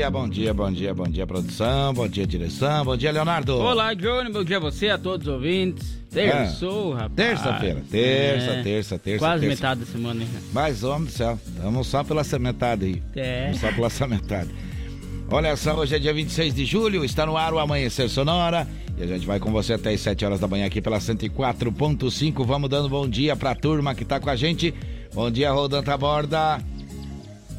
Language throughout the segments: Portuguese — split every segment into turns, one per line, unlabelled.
Dia, bom dia, bom dia, bom dia, produção, bom dia, direção, bom dia, Leonardo.
Olá, Johnny, bom dia a você, a todos os ouvintes. Terçou,
É.
rapaz.
Terça-feira, terça,
É.
terça, terça.
Quase
terça.
metade da semana, hein?
Mas, homem do céu, vamos só pela essa metade aí.
É.
Vamos só pela essa metade. Olha só, hoje é dia 26 de julho, está no ar o Amanhecer Sonora. E a gente vai com você até as 7 horas da manhã aqui pela 104.5. Vamos dando bom dia pra turma que tá com a gente. Bom dia, Rodanta Borda.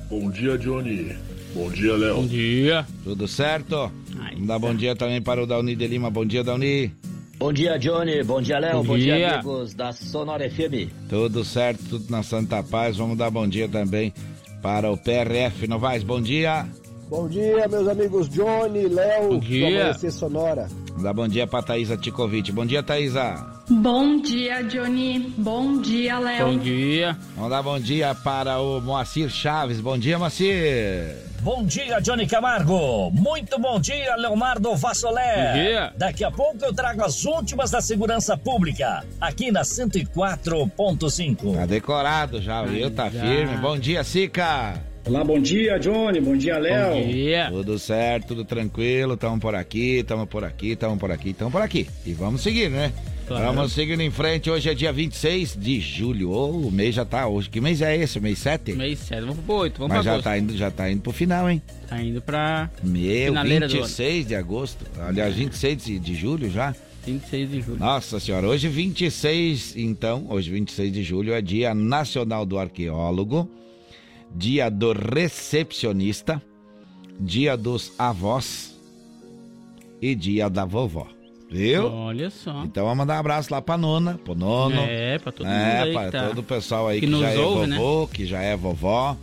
Bom dia, Johnny. Bom dia, Léo.
Bom dia.
Tudo certo?
Ai,
Vamos dar bom dia também para o Dauni de Lima. Bom dia, Dauni.
Bom dia, Johnny. Bom dia, Léo.
Bom
Bom, dia.
dia.
amigos da Sonora FM.
Tudo certo, tudo na Santa Paz. Vamos dar bom dia também para o PRF Novaes. Bom dia.
Bom dia, meus amigos Johnny, Léo,
Bom
do
dia.
Amanhecer Sonora.
Vamos dar bom dia para Thaisa Ticovic. Bom dia, Thaisa.
Bom dia, Johnny. Bom dia, Léo.
Bom dia.
Vamos dar bom dia para o Moacir Chaves. Bom dia, Moacir.
Bom dia, Johnny Camargo. Muito bom dia, Leonardo Vassolé.
Bom dia.
Daqui a pouco eu trago as últimas da segurança pública, aqui na 104.5.
Tá decorado já, viu? Tá
já.
firme. Bom dia, Sica.
Olá, bom dia, Johnny. Bom dia,
Bom
Léo.
dia.
Tudo certo, tudo tranquilo. Tamo por aqui, tamo por aqui, tamo por aqui, tamo por aqui. E vamos seguir, né?
Claro.
Vamos seguindo em frente. Hoje é dia 26 de julho. Ô, o mês já tá hoje. Que mês é esse? Mês 7?
Mês 7, vamos pro 8, vamos
Mas já
agosto.
tá, indo, já tá indo pro final, hein?
Tá indo pra
Meu,
Finaleira do
26 de agosto. Aliás, 26 de, de julho já.
26 de julho.
Nossa senhora, hoje 26, então, hoje 26 de julho é dia nacional do arqueólogo, dia do recepcionista, dia dos avós e dia da vovó. Viu?
Olha só.
Então vamos mandar um abraço lá pra nona, pro nono.
É, pra todo mundo
É, pra
tá.
todo o pessoal aí
que
que, já
ouve,
é
né?
vovô, que já é vovó.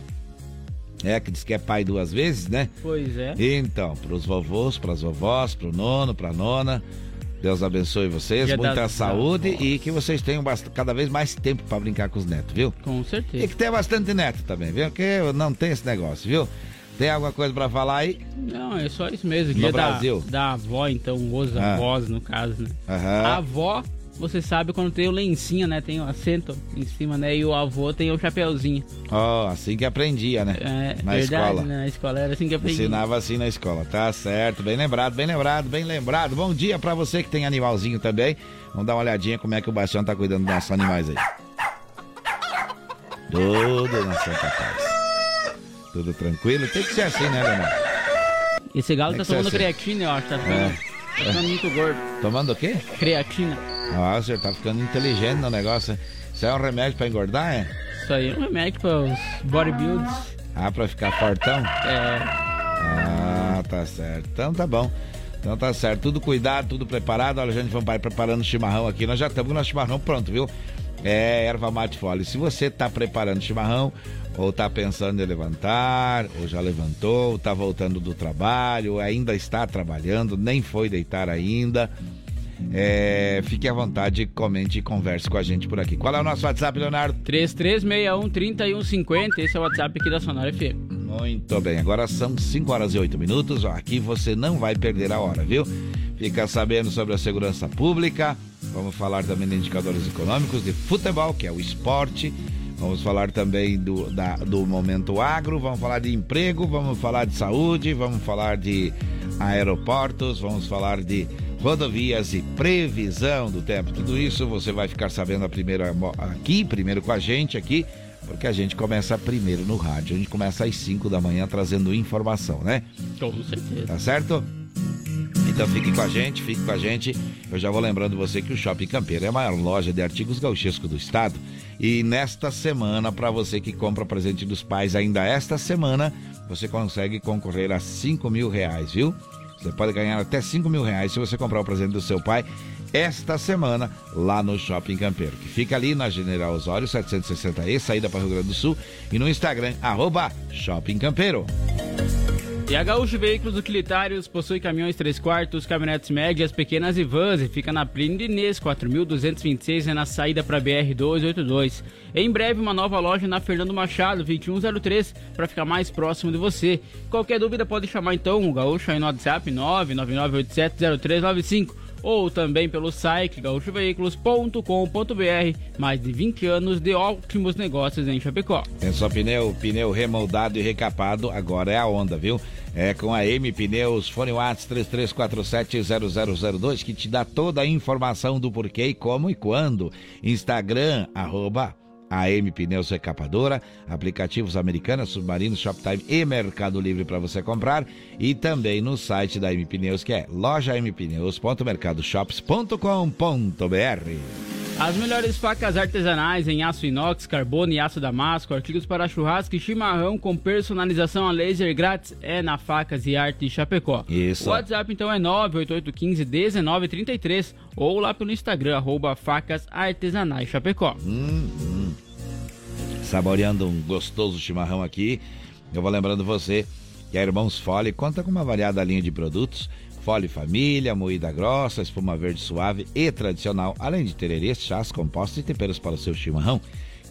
É, que diz que é pai duas vezes, né?
Pois é.
Então, pros vovôs, pras vovós, pro nono, pra nona. Deus abençoe vocês,
Dia
muita
das
saúde
avós.
e que vocês tenham cada vez mais tempo pra brincar com os netos, viu?
Com
E
certeza.
que tenha bastante neto também, viu? Porque não tem esse negócio, viu? Tem alguma coisa pra falar aí?
Não, é só isso mesmo.
No
da,
Brasil.
da avó, então, os
Ah.
avós, no caso, né? A avó, você sabe quando tem o lencinho, né? Tem o assento em cima, né? E o avô tem o chapeuzinho.
Ó, assim que aprendia, né?
É,
Na
verdade,
escola.
né? Na escola era assim que aprendi.
Ensinava assim na escola, tá certo, bem lembrado, bem lembrado, bem lembrado. Bom dia pra você que tem animalzinho também. Vamos dar uma olhadinha como é que o Bastião tá cuidando dos nossos animais aí. Tudo na Santa Paz. Tudo tranquilo, tem que ser assim, né, Leonardo?
Esse galo
Tem
tá
que ser
tomando
assim.
creatina, eu acho. Tá ficando,
É.
tá ficando muito gordo.
Tomando o quê?
Creatina.
Nossa, você tá ficando inteligente no negócio. Isso é um remédio pra engordar, é?
Isso aí é um remédio para os bodybuilds.
Ah, pra ficar fortão?
É,
Ah, tá certo. Então tá bom. Então tá certo. Tudo cuidado, tudo preparado. Olha, a gente vai preparando o chimarrão aqui. Nós já estamos com o nosso chimarrão pronto, viu? É erva mate fole. Se você tá preparando chimarrão, ou tá pensando em levantar, ou já levantou, ou tá voltando do trabalho, ou ainda está trabalhando, nem foi deitar ainda. É, fique à vontade, comente e converse com a gente por aqui. Qual é o nosso WhatsApp, Leonardo?
3361-3150. Esse é o WhatsApp aqui da Sonora FM.
Muito bem, agora são 5 horas e 8 minutos. Ó, aqui você não vai perder a hora, viu? Fica sabendo sobre a segurança pública. Vamos falar também de indicadores econômicos, de futebol, que é o esporte. Vamos falar também do, da- do momento agro, vamos falar de emprego, vamos falar de saúde, vamos falar de aeroportos, vamos falar de rodovias e previsão do tempo. Tudo isso você vai ficar sabendo a primeira, aqui, primeiro com a gente aqui, porque a gente começa primeiro no rádio. A gente começa às 5 da manhã trazendo informação, né?
Com certeza.
Tá certo? Então fique com a gente, fique com a gente. Eu já vou lembrando você que o Shopping Campeiro é a maior loja de artigos gauchescos do estado. E nesta semana, para você que compra presente dos pais, ainda esta semana, você consegue concorrer a 5 mil reais, viu? Você pode ganhar até 5 mil reais se você comprar o presente do seu pai esta semana lá no Shopping Campeiro, que fica ali na General Osório 760E, saída para Rio Grande do Sul, e no Instagram, arroba Shopping Campeiro.
E a Gaúcho Veículos Utilitários possui caminhões 3 quartos, caminhonetes médias, pequenas e vans e fica na Plínio Inês 4226 é na saída para BR 282. Em breve uma nova loja na Fernando Machado 2103 para ficar mais próximo de você. Qualquer dúvida pode chamar então o Gaúcho aí no WhatsApp 999870395 ou também pelo site gaúchoveículos.com.br. Mais de 20 anos de ótimos negócios em Chapecó.
Tem só pneu, pneu remoldado e recapado, agora é a onda, viu? É com a M Pneus, fone Whats 33470002, que te dá toda a informação do porquê e como e quando. Instagram, arroba AM Pneus Recapadora, aplicativos Americanas, Submarinos, Shoptime e Mercado Livre para você comprar e também no site da AM Pneus que é lojampneus.mercadoshops.com.br.
As melhores facas artesanais em aço inox, carbono e aço damasco, artigos para churrasco e chimarrão com personalização a laser grátis é na Facas e Arte Chapecó.
Isso.
O WhatsApp então é 988151933 ou lá pelo Instagram, arroba facas artesanais Chapecó.
Hum, hum. Saboreando um gostoso chimarrão aqui, eu vou lembrando você que a Irmãos Fole conta com uma variada linha de produtos Fole Família, moída grossa, espuma verde suave e tradicional, além de tererês, chás, compostos e temperos para o seu chimarrão.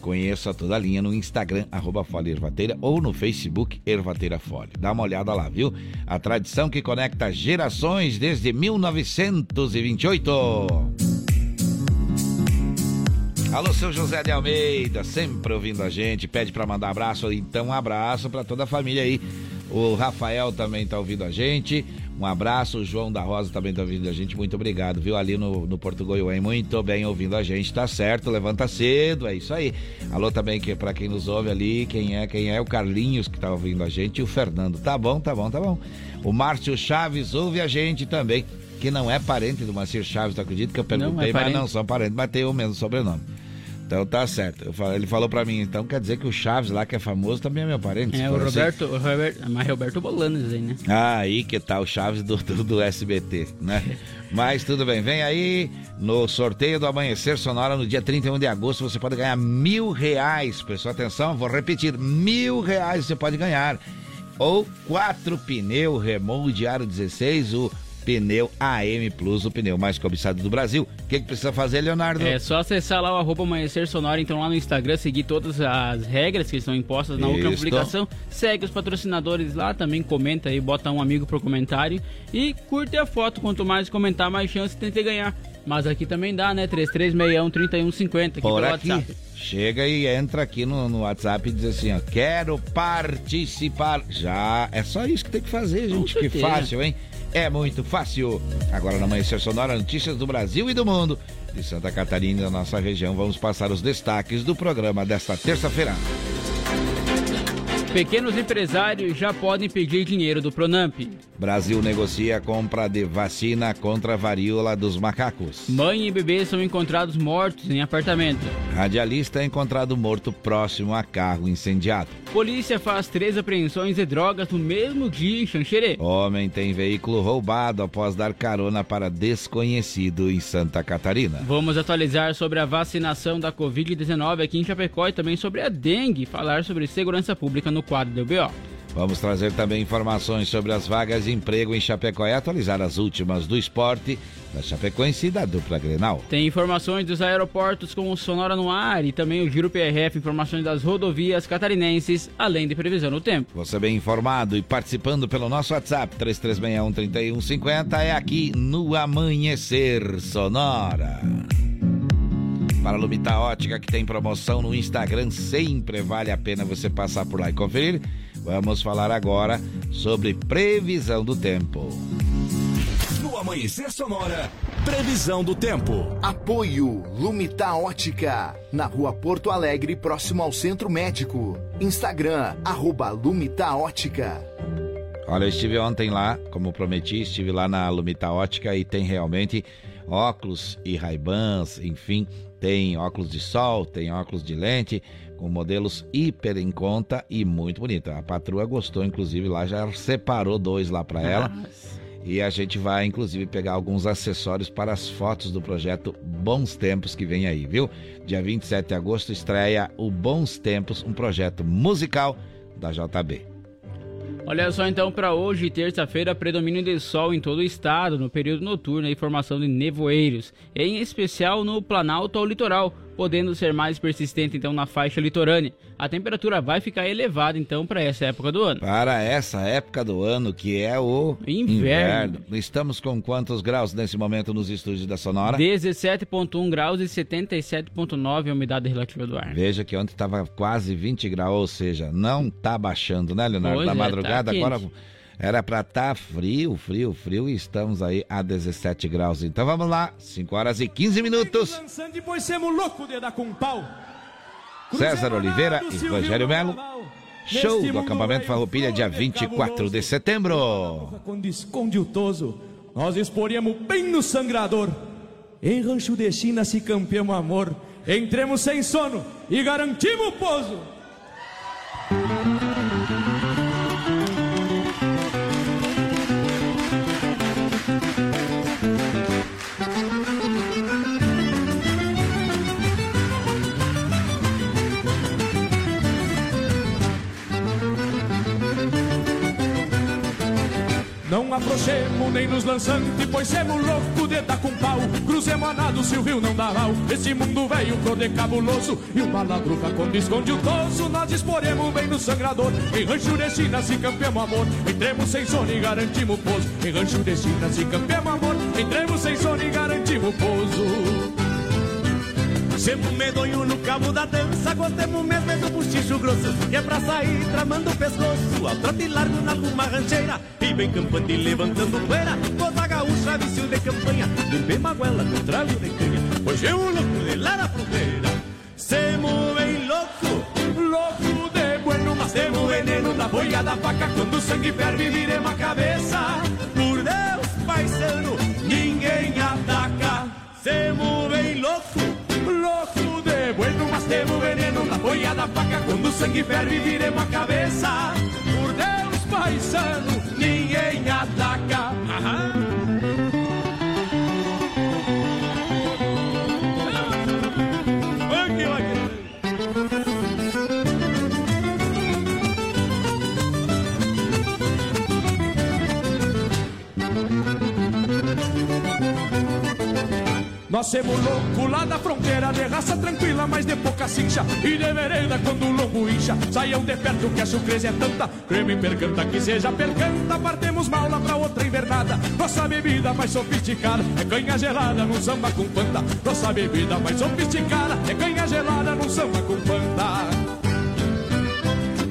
Conheça toda a linha no Instagram, arroba Fole Ervateira, ou no Facebook Ervateira Fole. Dá uma olhada lá, viu? A tradição que conecta gerações desde 1928. Alô, seu José de Almeida, sempre ouvindo a gente, pede para mandar abraço, então um abraço para toda a família aí. O Rafael também tá ouvindo a gente. Um abraço, o João da Rosa também tá ouvindo a gente. Muito obrigado, viu? Ali no, no Porto Goiânia, muito bem ouvindo a gente, tá certo? Levanta cedo, é isso aí. Alô também que para quem nos ouve ali, quem é? Quem é? O Carlinhos que tá ouvindo a gente e o Fernando. Tá bom, tá bom, tá bom. O Márcio Chaves ouve a gente também, que não é parente do Macir Chaves, tu acredita que eu perguntei, não, é mas não são parentes, mas tem o mesmo sobrenome. Então tá certo. ele falou pra mim, então quer dizer que o Chaves lá, que é famoso, também é meu parente.
É, o Roberto, o Roberto, mas Roberto Bolanes aí, né?
Ah, aí que tá o Chaves do, do, do SBT, né? mas tudo bem, vem aí no sorteio do Amanhecer Sonora no dia 31 de agosto, você pode ganhar mil reais. Pessoal, atenção, vou repetir, mil reais você pode ganhar. Ou quatro pneu Aro 16, o pneu AM Plus, o pneu mais cobiçado do Brasil. O que, que, precisa fazer, Leonardo?
É só acessar lá o arroba Amanhecer Sonora, então lá no Instagram, seguir todas as regras que estão impostas na Isto. última publicação. Segue os patrocinadores lá, também comenta aí, bota um amigo pro comentário e curte a foto. Quanto mais comentar, mais chance tem de ganhar. Mas aqui também dá, né? 3361-3150 aqui
Por aqui. WhatsApp. Chega e entra aqui no, no WhatsApp e diz assim, ó, quero participar. Já, é só isso que tem que fazer, gente. Que fácil, hein? É muito fácil. Agora na Amanhecer Sonora, notícias do Brasil e do mundo. De Santa Catarina da nossa região, vamos passar os destaques do programa desta terça-feira.
Pequenos empresários já podem pedir dinheiro do Pronamp.
Brasil negocia a compra de vacina contra a varíola dos macacos.
Mãe e bebê são encontrados mortos em apartamento.
Radialista é encontrado morto próximo a carro incendiado.
Polícia faz três apreensões de drogas no mesmo dia em Xanxerê.
Homem tem veículo roubado após dar carona para desconhecido em Santa Catarina.
Vamos atualizar sobre a vacinação da Covid-19 aqui em Chapecó e também sobre a dengue, falar sobre segurança pública no quadro do BO.
Vamos trazer também informações sobre as vagas de emprego em Chapecó e atualizar as últimas do esporte da Chapecoense e da dupla Grenal.
Tem informações dos aeroportos com o Sonora no ar e também o Giro PRF, informações das rodovias catarinenses, além de previsão do tempo.
Você bem informado e participando pelo nosso WhatsApp 3361-3150 é aqui no Amanhecer Sonora. Para a Lumita Ótica, que tem promoção no Instagram, sempre vale a pena você passar por lá e conferir. Vamos falar agora sobre previsão do tempo.
No Amanhecer Sonora, previsão do tempo.
Apoio Lumita Ótica, na rua Porto Alegre, próximo ao Centro Médico. Instagram, arroba Lumita Ótica.
Olha, eu estive ontem lá, como prometi, estive lá na Lumita Ótica e tem realmente óculos e raibans, enfim, tem óculos de sol, tem óculos de lente, com modelos hiper em conta e muito bonita. A patroa gostou, inclusive, lá já separou dois lá para ela. E a gente vai, inclusive, pegar alguns acessórios para as fotos do projeto Bons Tempos que vem aí, viu? Dia 27 de agosto estreia o Bons Tempos, um projeto musical da JB.
Olha só então para hoje, terça-feira, predomínio de sol em todo o estado no período noturno e formação de nevoeiros, em especial no Planalto ao litoral, podendo ser mais persistente então na faixa litorânea. A temperatura vai ficar elevada então para essa época do ano.
Para essa época do ano que é o
inverno.
inverno. Estamos com quantos graus nesse momento nos estúdios da Sonora?
17.1 graus e 77.9 a umidade relativa do ar.
Veja que ontem estava quase 20 graus, ou seja, não tá baixando, né, Leonardo?
Pois
Na
é, tá
madrugada
quente.
agora era para estar frio, frio, frio e estamos aí a 17 graus. Então vamos lá, 5 horas e 15 minutos.
Dançando e pois semos louco de dar com pau.
César Oliveira e Rogério Melo. Show do acampamento Farroupilha, dia 24 de setembro.
Quando esconde o toso, nós exporíamos bem no sangrador. Em rancho de China se campeamos amor. Entremos sem sono e garantimos o pouso. Não afrouxemos nem nos lançante, pois semos louco de dar com pau. Cruzemos a nado se o rio não dá mal. Esse mundo velho cor de cabuloso. E o maladruca quando esconde o toso, nós exporemos bem no sangrador. Em rancho de se campeamos amor. Entremos sem sono e garantimos pouso. Em rancho de se campeamos amor. Entremos sem sono e garantimos pouso.
Semos medonho no cabo da dança, gostemos mesmo é do buchicho grosso, que é pra sair tramando o pescoço, ao trote largo na luma rancheira, e bem campante levantando poeira, toda gaúcha, vício de campanha, bem maguela com trago de canha, pois eu louco de lá na fronteira, semos bem louco,
louco de bueno, mas temos veneno na boia da faca, quando o sangue ferve viremos a cabeça,
por Deus, paisano, ninguém ataca, semos bem louco,
louco de bueno, mas temos veneno na boia da faca. Quando o sangue ferve, viremos a cabeça. Por Deus, paisano, ninguém ataca. Nós semos louco lá da fronteira, de raça tranquila, mas de pouca cincha. E de vereda quando o lombo incha. Saiam de perto que a surpresa é tanta. Creme percanta que seja percanta. Partemos mal lá pra outra invernada. Nossa bebida mais sofisticada é canha gelada num samba com panta. Nossa bebida mais sofisticada é canha gelada num samba com panta.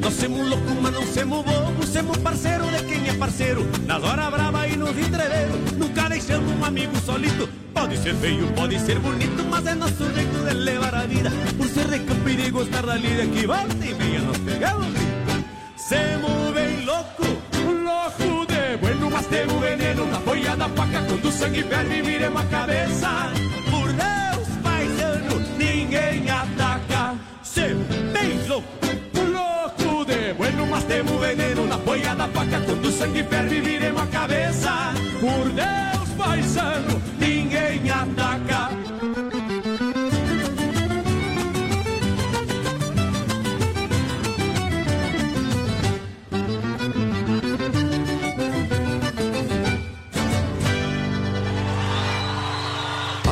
Nós semos louco, mas não semos bobo, semos parceiro de quem é parceiro. Nas horas brava e nos entreveiros, nunca deixamos um amigo solito. Pode ser feio, pode ser bonito, mas é nosso jeito de levar a vida. Por ser de campo e gostar da lida, que volta e meia nós pegamos grito. Semos bem louco,
louco de bueno, mas temos veneno na boia da faca. Quando o sangue ferve, viremos a cabeça. Temos veneno na boia da faca. Quando o sangue ferve, viremos a cabeça. Por Deus, paisano, ninguém ataca.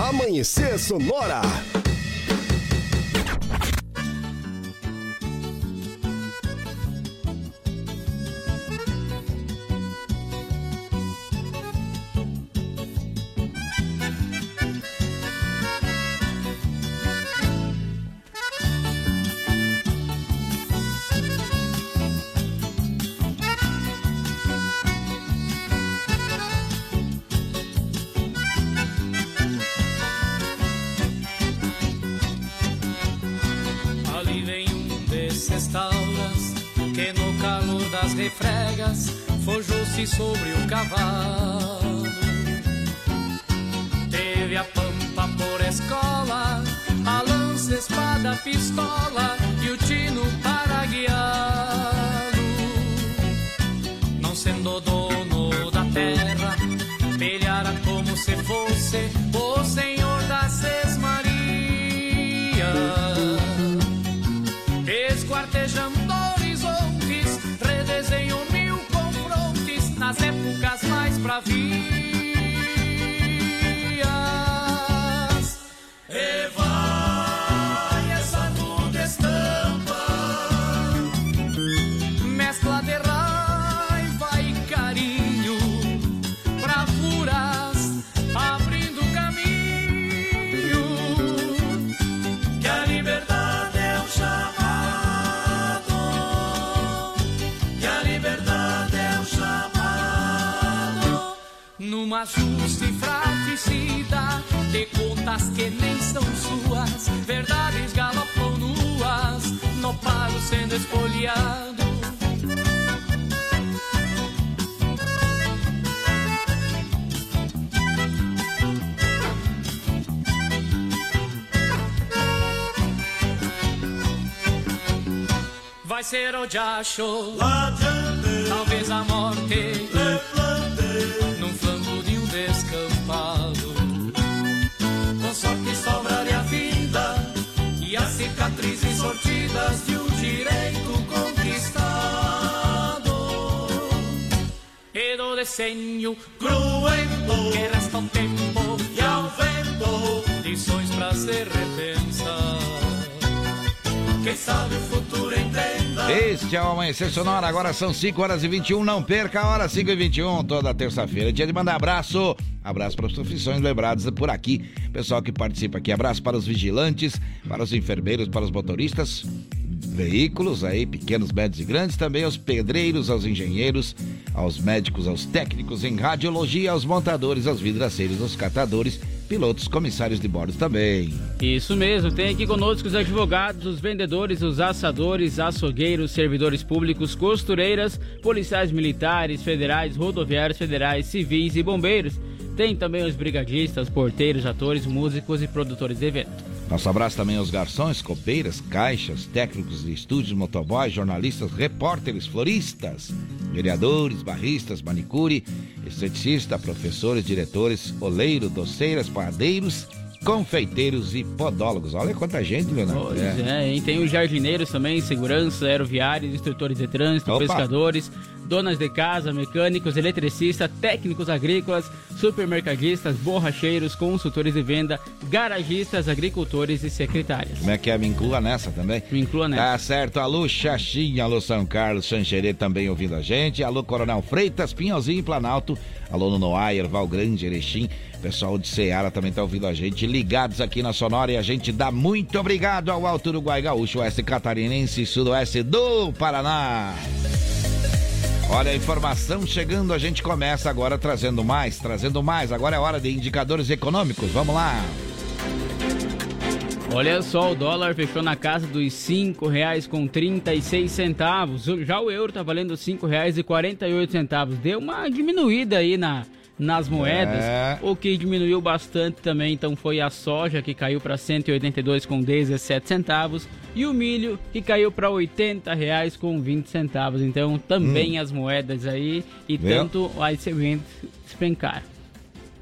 Amanhecer Sonora.
Sobre o cavalo. Teve a pampa por escola, a lança, espada, pistola e o tino para guiá-lo. Não sendo dono da terra, 谢。Numa justa e fratricida de contas que nem são suas, verdades galopam nuas, no pago sendo espoliado. Vai ser o diacho, talvez a morte, cicatrizes sortidas de um direito conquistado. E do desenho cruento que resta ao tempo e ao vento, lições pra se repensar. Quem sabe o futuro entenda.
Este é o Amanhecer Sonora, agora são 5 horas e 21, não perca a hora 5 e 21, toda terça-feira. Dia de mandar abraço, abraço para as profissões lembradas por aqui, pessoal que participa aqui. Abraço para os vigilantes, para os enfermeiros, para os motoristas, veículos aí, pequenos, médios e grandes, também aos pedreiros, aos engenheiros, aos médicos, aos técnicos em radiologia, aos montadores, aos vidraceiros, aos catadores, pilotos, comissários de bordo também.
Isso mesmo, tem aqui conosco os advogados, os vendedores, os assadores, açougueiros, servidores públicos, costureiras, policiais militares, federais, rodoviários federais, civis e bombeiros. Tem também os brigadistas, porteiros, atores, músicos e produtores de evento.
Nosso abraço também aos garçons, copeiras, caixas, técnicos de estúdios, motoboys, jornalistas, repórteres, floristas, vereadores, barristas, manicure, esteticista, professores, diretores, oleiro, doceiras, padeiros, confeiteiros e podólogos. Olha quanta gente, Leonardo.
Pois é, hein? tem os jardineiros também, segurança, aeroviários, instrutores de trânsito,
Opa.
pescadores, donas de casa, mecânicos, eletricistas, técnicos agrícolas, supermercadistas, borracheiros, consultores de venda, garagistas, agricultores e secretárias.
Como é que é? Me inclua nessa também?
Me inclua nessa.
Tá certo. Alô, Xaxim, alô, São Carlos, Xanxerê também ouvindo a gente. Alô, Coronel Freitas, Pinhalzinho e Planalto. Alô, no Noaia, Val Grande, Erechim. Pessoal de Ceará também tá ouvindo a gente. Ligados aqui na Sonora e a gente dá muito obrigado ao Alto Uruguai Gaúcho, Oeste Catarinense e Sudoeste do Paraná. Olha a informação chegando, a gente começa agora trazendo mais, trazendo mais. Agora é hora de indicadores econômicos. Vamos lá.
Olha só, o dólar fechou na casa dos cinco reais com 36 centavos. Já o euro tá valendo cinco reais e 48 centavos. Deu uma diminuída aí na, nas moedas.
É.
O que diminuiu bastante também, então, foi a soja que caiu para 182 com 17 centavos e o milho que caiu para 80 reais com 20 centavos. Então, também as moedas aí e
Viu?
tanto as sementes despencaram.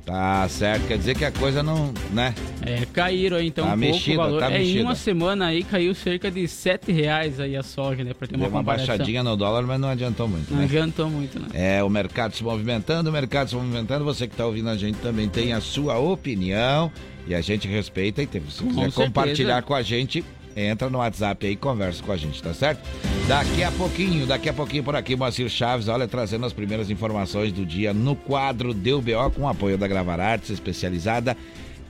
Tá certo, quer dizer que a coisa não, né?
É, caíram aí então
Tá
um pouco
mexida,
o valor.
tá
é, em
mexida.
uma semana aí caiu cerca de 7 reais aí a soja, né? Pra ter uma
Deu uma
comparação.
baixadinha no dólar, mas não adiantou muito,
Não
né?
adiantou muito, né?
É, o mercado se movimentando, o mercado se movimentando. Você que está ouvindo a gente também tem a sua opinião e a gente respeita. E tem- se
Com
quiser
certeza.
compartilhar com a gente, entra no WhatsApp aí e conversa com a gente, tá certo? Daqui a pouquinho, daqui a pouquinho por aqui, Moacir Chaves, olha, trazendo as primeiras informações do dia no quadro Deu BO com apoio da Gravar Artes, especializada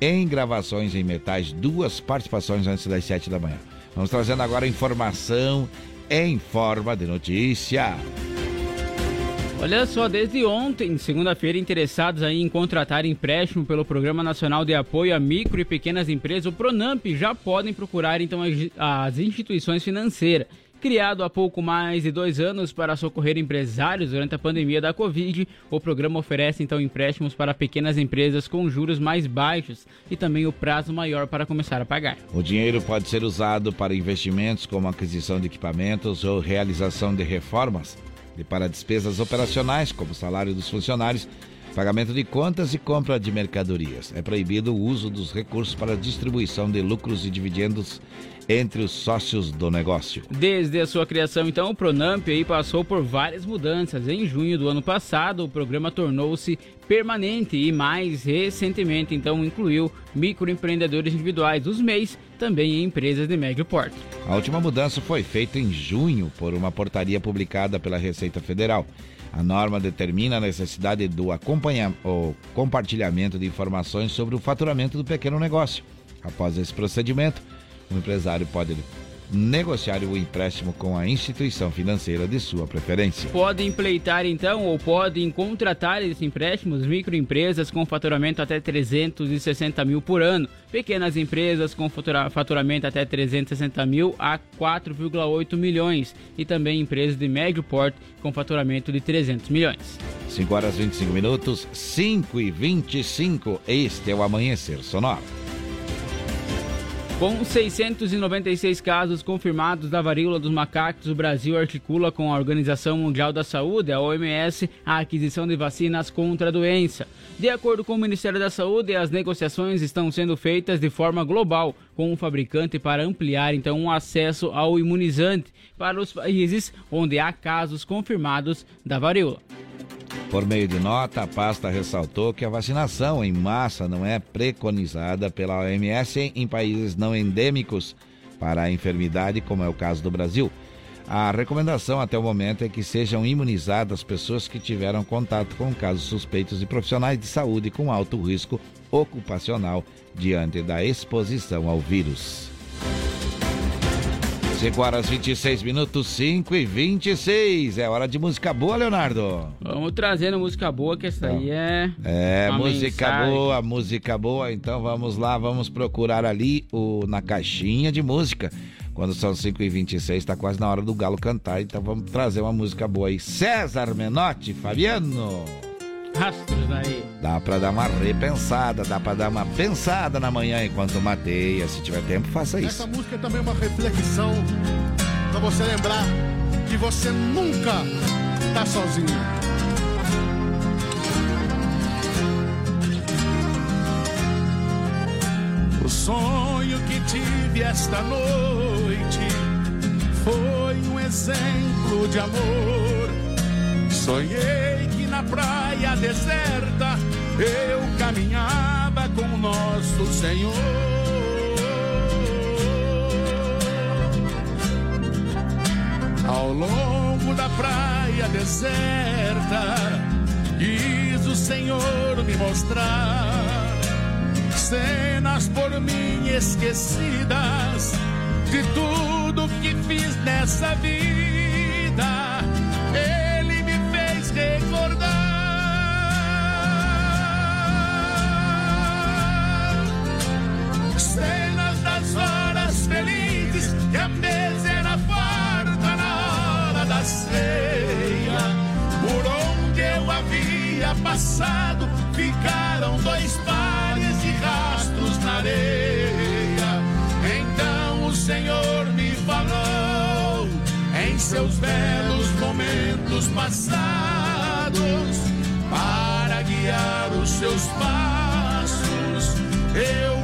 em gravações em metais. Duas participações antes das sete da manhã. Vamos trazendo agora informação em forma de notícia.
Olha só, desde ontem, segunda-feira, interessados aí em contratar empréstimo pelo Programa Nacional de Apoio a Micro e Pequenas Empresas, o Pronamp, já podem procurar então as, instituições financeiras. Criado há pouco mais de dois anos para socorrer empresários durante a pandemia da Covid, o programa oferece então empréstimos para pequenas empresas com juros mais baixos e também o prazo maior para começar a pagar.
O dinheiro pode ser usado para investimentos como aquisição de equipamentos ou realização de reformas e para despesas operacionais, como salário dos funcionários, pagamento de contas e compra de mercadorias. É proibido o uso dos recursos para distribuição de lucros e dividendos entre os sócios do negócio.
Desde a sua criação, então, o Pronamp aí passou por várias mudanças. Em junho do ano passado, o programa tornou-se permanente e mais recentemente, então, incluiu microempreendedores individuais, os MEIs, também em empresas de médio porte.
A última mudança foi feita em junho por uma portaria publicada pela Receita Federal. A norma determina a necessidade do acompanha- ou compartilhamento de informações sobre o faturamento do pequeno negócio. Após esse procedimento, o empresário pode negociar o empréstimo com a instituição financeira de sua preferência.
Podem pleitar então ou podem contratar esses empréstimos microempresas com faturamento até 360 mil por ano, pequenas empresas com faturamento até 360 mil a 4,8 milhões e também empresas de médio porte com faturamento de 300 milhões.
5 horas 25 minutos, 5 e 25. Este é o Amanhecer Sonoro.
Com 696 casos confirmados da varíola dos macacos, o Brasil articula com a Organização Mundial da Saúde, a OMS, a aquisição de vacinas contra a doença. De acordo com o Ministério da Saúde, as negociações estão sendo feitas de forma global com o fabricante para ampliar então o acesso ao imunizante para os países onde há casos confirmados da varíola.
Por meio de nota, a pasta ressaltou que a vacinação em massa não é preconizada pela OMS em países não endêmicos para a enfermidade, como é o caso do Brasil. A recomendação até o momento é que sejam imunizadas pessoas que tiveram contato com casos suspeitos de profissionais de saúde com alto risco ocupacional diante da exposição ao vírus. 5 horas 26 minutos, 5 e 26. É hora de música boa, Leonardo.
Vamos trazendo música boa, que essa aí é.
É, música mensagem. boa, música boa. Então vamos lá, vamos procurar ali o, na caixinha de música. Quando são 5 e 26 está quase na hora do Galo cantar. Então vamos trazer uma música boa aí. César Menotti, Fabiano
rastros aí.
Dá pra dar uma repensada, dá pra dar uma pensada na manhã enquanto mateia. Se tiver tempo, faça isso.
Essa música é também uma reflexão pra você lembrar que você nunca tá sozinho.
O sonho que tive esta noite foi um exemplo de amor. Sonhei na praia deserta eu caminhava com o nosso Senhor. Ao longo da praia deserta, quis o Senhor me mostrar cenas por mim esquecidas de tudo que fiz nessa vida cenas das horas felizes que a mesa era farta na hora da ceia. Por onde eu havia passado, ficaram dois pares de rastros na areia. Então o Senhor me falou em seus belos momentos passados para guiar os seus passos, eu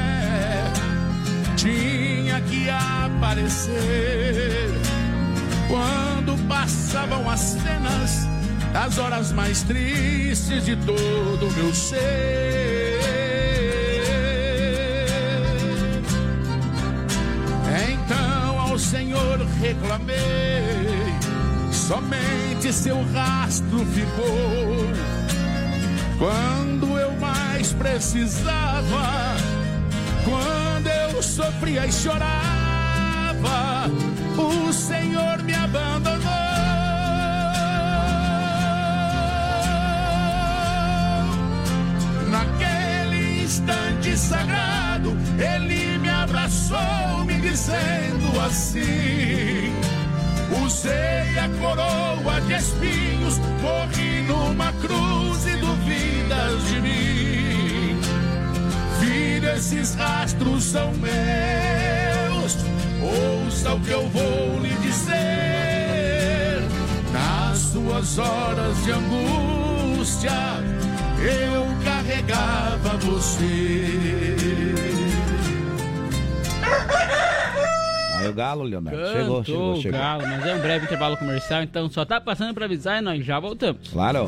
aparecer. Quando passavam as cenas, as horas mais tristes de todo o meu ser. Então ao Senhor reclamei, somente seu rastro ficou. Quando eu mais precisava, quando eu sofria e chorava o Senhor me abandonou. Naquele instante sagrado, Ele me abraçou, me dizendo assim: Usei a coroa de espinhos, morri numa cruz esses rastros são meus Ouça o que eu vou lhe dizer. Nas suas horas de angústia, eu carregava você.
Aí o galo, Leonardo?
Cantou
chegou, chegou, chegou.
o galo, mas é um breve intervalo comercial, então só tá passando pra avisar e nós já voltamos.
Claro.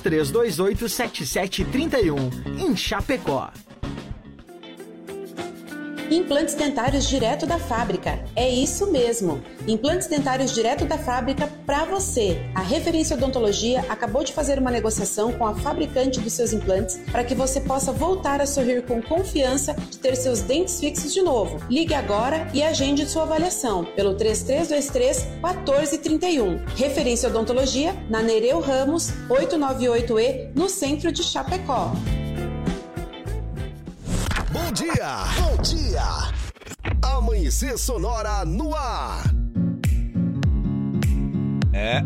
33287731 em Chapecó.
Implantes dentários direto da fábrica. É isso mesmo. Implantes dentários direto da fábrica para você. A Referência Odontologia acabou de fazer uma negociação com a fabricante dos seus implantes para que você possa voltar a sorrir com confiança de ter seus dentes fixos de novo. Ligue agora e agende sua avaliação pelo 3323 1431. Referência Odontologia na Nereu Ramos 898E no centro de Chapecó.
Dia! Bom dia! Amanhecer Sonora no ar.
É,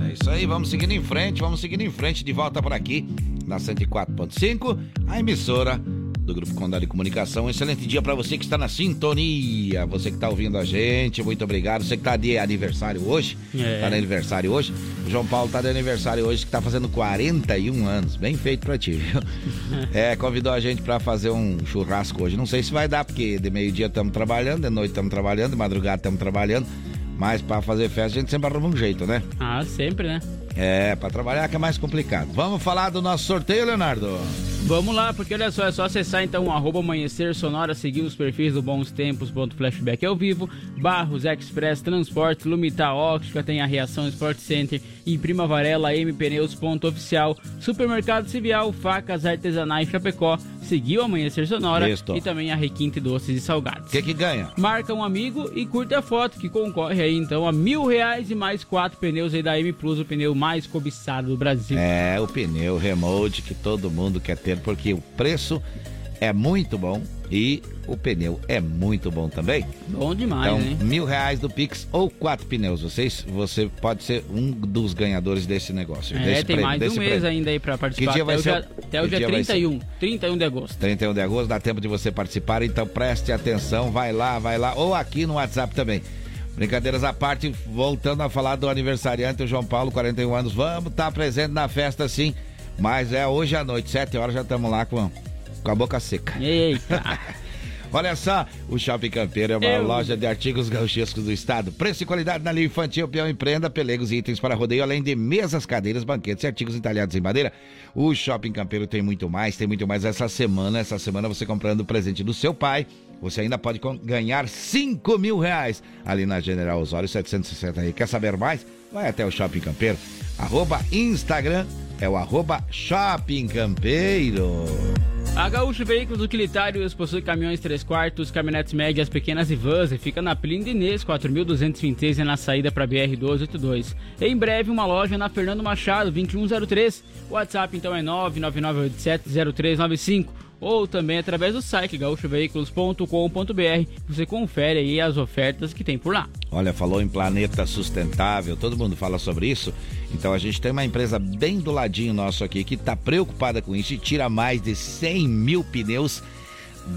é isso aí, vamos seguindo em frente, vamos seguindo em frente, de volta por aqui, na 104.5, a emissora do Grupo Condado de Comunicação. Um excelente dia para você que está na sintonia, você que está ouvindo a gente, muito obrigado. Você que está de aniversário hoje,
É.
está de aniversário hoje. O João Paulo está de aniversário hoje, que está fazendo 41 anos. Bem feito para ti, viu? É, convidou a gente para fazer um churrasco hoje. Não sei se vai dar, porque de meio-dia estamos trabalhando, de noite estamos trabalhando, de madrugada estamos trabalhando. Mas para fazer festa a gente sempre arruma um jeito, né?
Ah, sempre, né?
É, para trabalhar que é mais complicado. Vamos falar do nosso sorteio, Leonardo?
Vamos lá, porque olha só, é só acessar então o arroba amanhecer sonora, seguir os perfis do Bons Tempos, ponto flashback ao vivo, Barros Express Transportes, Lumita Óptica, tem a Reação Sport Center e Prima Varela M Pneus, ponto oficial, Supermercado Civial, Facas Artesanais Chapecó, seguiu o Amanhecer Sonora
Isso.
e também a Requinte Doces e Salgados.
O que que ganha?
Marca um amigo e curte a foto que concorre aí então a mil reais e mais quatro pneus aí da M Plus, o pneu mais cobiçado do Brasil.
É, o pneu remote que todo mundo quer ter, porque o preço é muito bom e o pneu é muito bom também.
Bom demais,
Então,
hein?
mil reais do Pix ou quatro pneus. Vocês, você pode ser um dos ganhadores desse negócio.
É,
desse
tem
prêmio,
mais de um
desse
mês
prêmio.
ainda aí pra participar.
Que dia vai
até
ser
o dia, até o dia
dia vai ser?
31, 31 de agosto.
31 de agosto, dá tempo de você participar, então preste atenção, vai lá, vai lá, ou aqui no WhatsApp também. Brincadeiras à parte, voltando a falar do aniversariante, o João Paulo, 41 anos, vamos estar presente na festa sim, mas é hoje à noite, 7 horas já estamos lá com, com a boca seca.
Eita!
Olha só, o Shopping Campeiro é uma
Eu-
loja de artigos gauchescos do estado. Preço e qualidade na linha infantil, peão e prenda, pelegos e itens para rodeio, além de mesas, cadeiras, banquetes e artigos entalhados em madeira. O Shopping Campeiro tem muito mais, tem muito mais essa semana. Essa semana você comprando o presente do seu pai, você ainda pode ganhar 5 mil reais ali na General Osório 760 aí. Quer saber mais? Vai até o Shopping Campeiro. Arroba Instagram é o arroba Shopping Campeiro.
A Gaúcho Veículos Utilitários possui caminhões 3 quartos, caminhonetes médias, pequenas e vans e fica na Plínio Inês 4226 e na saída para BR 282. Em breve uma loja na Fernando Machado 2103. O WhatsApp então é 999870395 ou também através do site gaúchoveículos.com.br. Você confere aí as ofertas que tem por lá.
Olha, falou em planeta sustentável, todo mundo fala sobre isso. Então a gente tem uma empresa bem do ladinho nosso aqui que está preocupada com isso e tira mais de 100 mil pneus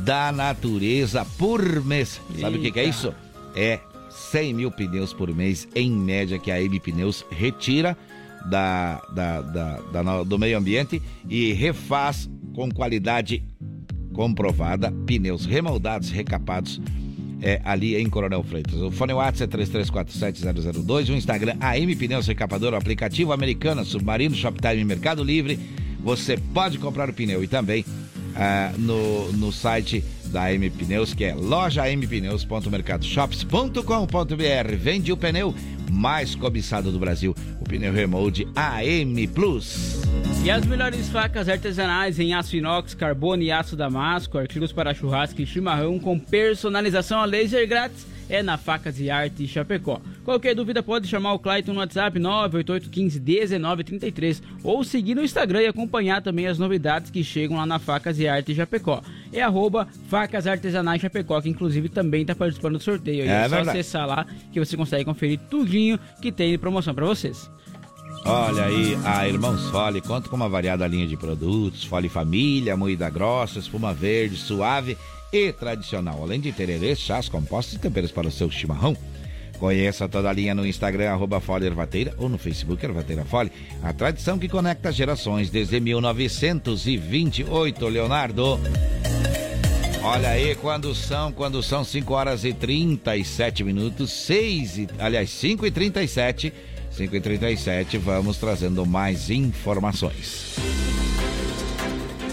da natureza por mês. Sabe o que, que é isso? É 100 mil pneus por mês, em média, que a M Pneus retira da, da, da, da, do meio ambiente e refaz com qualidade comprovada, pneus remoldados, recapados é, ali em Coronel Freitas. O fone WhatsApp é 33470002, o Instagram AM Pneus Recapador, o aplicativo americano, Submarino, Shoptime Mercado Livre. Você pode comprar o pneu e também ah, no, no site da AM Pneus, que é lojaampneus.mercadoshops.com.br. Vende o pneu mais cobiçado do Brasil, o pneu Remold AM Plus.
E as melhores facas artesanais em aço inox, carbono e aço damasco, artigos para churrasco e chimarrão com personalização a laser grátis é na Facas e Arte Chapecó. Qualquer dúvida pode chamar o Clayton no WhatsApp 988151933 ou seguir no Instagram e acompanhar também as novidades que chegam lá na Facas e Arte Chapecó. É arroba Facas Artesanais Chapecó, que inclusive também está participando do sorteio. É, é só verdade. acessar lá que você consegue conferir tudinho que tem de promoção para vocês.
Olha aí, a Irmãos Fole conta com uma variada linha de produtos, fole família, moída grossa, espuma verde, suave e tradicional, além de tererês, chás, compostos e temperos para o seu chimarrão. Conheça toda a linha no Instagram, arroba Fole Ervateira, ou no Facebook Ervateira Fole. A tradição que conecta gerações desde 1928, Leonardo. Olha aí, quando são, quando são 5 horas e 37 minutos, 6 e, aliás, 5 e 37 5h37, vamos trazendo mais informações.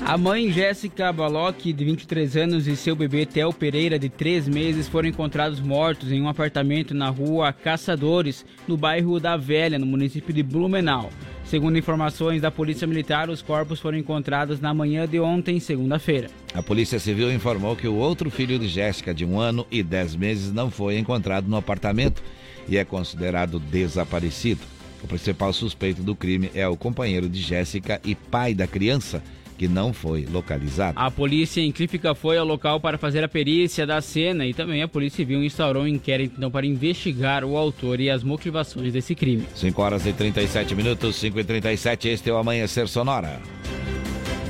A mãe Jéssica Baloc, de 23 anos, e seu bebê Theo Pereira, de 3 meses, foram encontrados mortos em um apartamento na rua Caçadores, no bairro da Velha, no município de Blumenau. Segundo informações da Polícia Militar, os corpos foram encontrados na manhã de ontem, segunda-feira.
A Polícia Civil informou que o outro filho de Jéssica, de um ano e dez meses, não foi encontrado no apartamento e é considerado desaparecido. O principal suspeito do crime é o companheiro de Jéssica e pai da criança, que não foi localizado.
A polícia em Clífica foi ao local para fazer a perícia da cena e também a Polícia Civil instaurou um inquérito então, para investigar o autor e as motivações desse crime.
5 horas e 37 minutos, 5 e 37, este é o Amanhecer Sonora.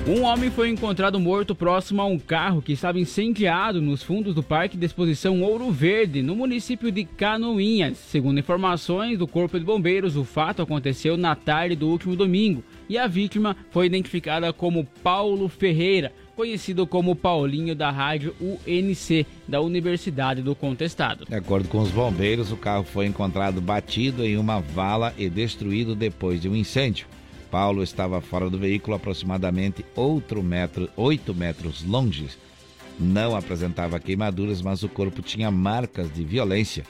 Um homem foi encontrado morto próximo a um carro que estava incendiado nos fundos do Parque de Exposição Ouro Verde, no município de Canoinhas. Segundo informações do Corpo de Bombeiros, o fato aconteceu na tarde do último domingo e a vítima foi identificada como Paulo Ferreira, conhecido como Paulinho da rádio UNC, da Universidade do Contestado.
De acordo com os bombeiros, o carro foi encontrado batido em uma vala e destruído depois de um incêndio. Paulo estava fora do veículo aproximadamente outro metro, 8 metros longe. Não apresentava queimaduras, mas o corpo tinha marcas de violência,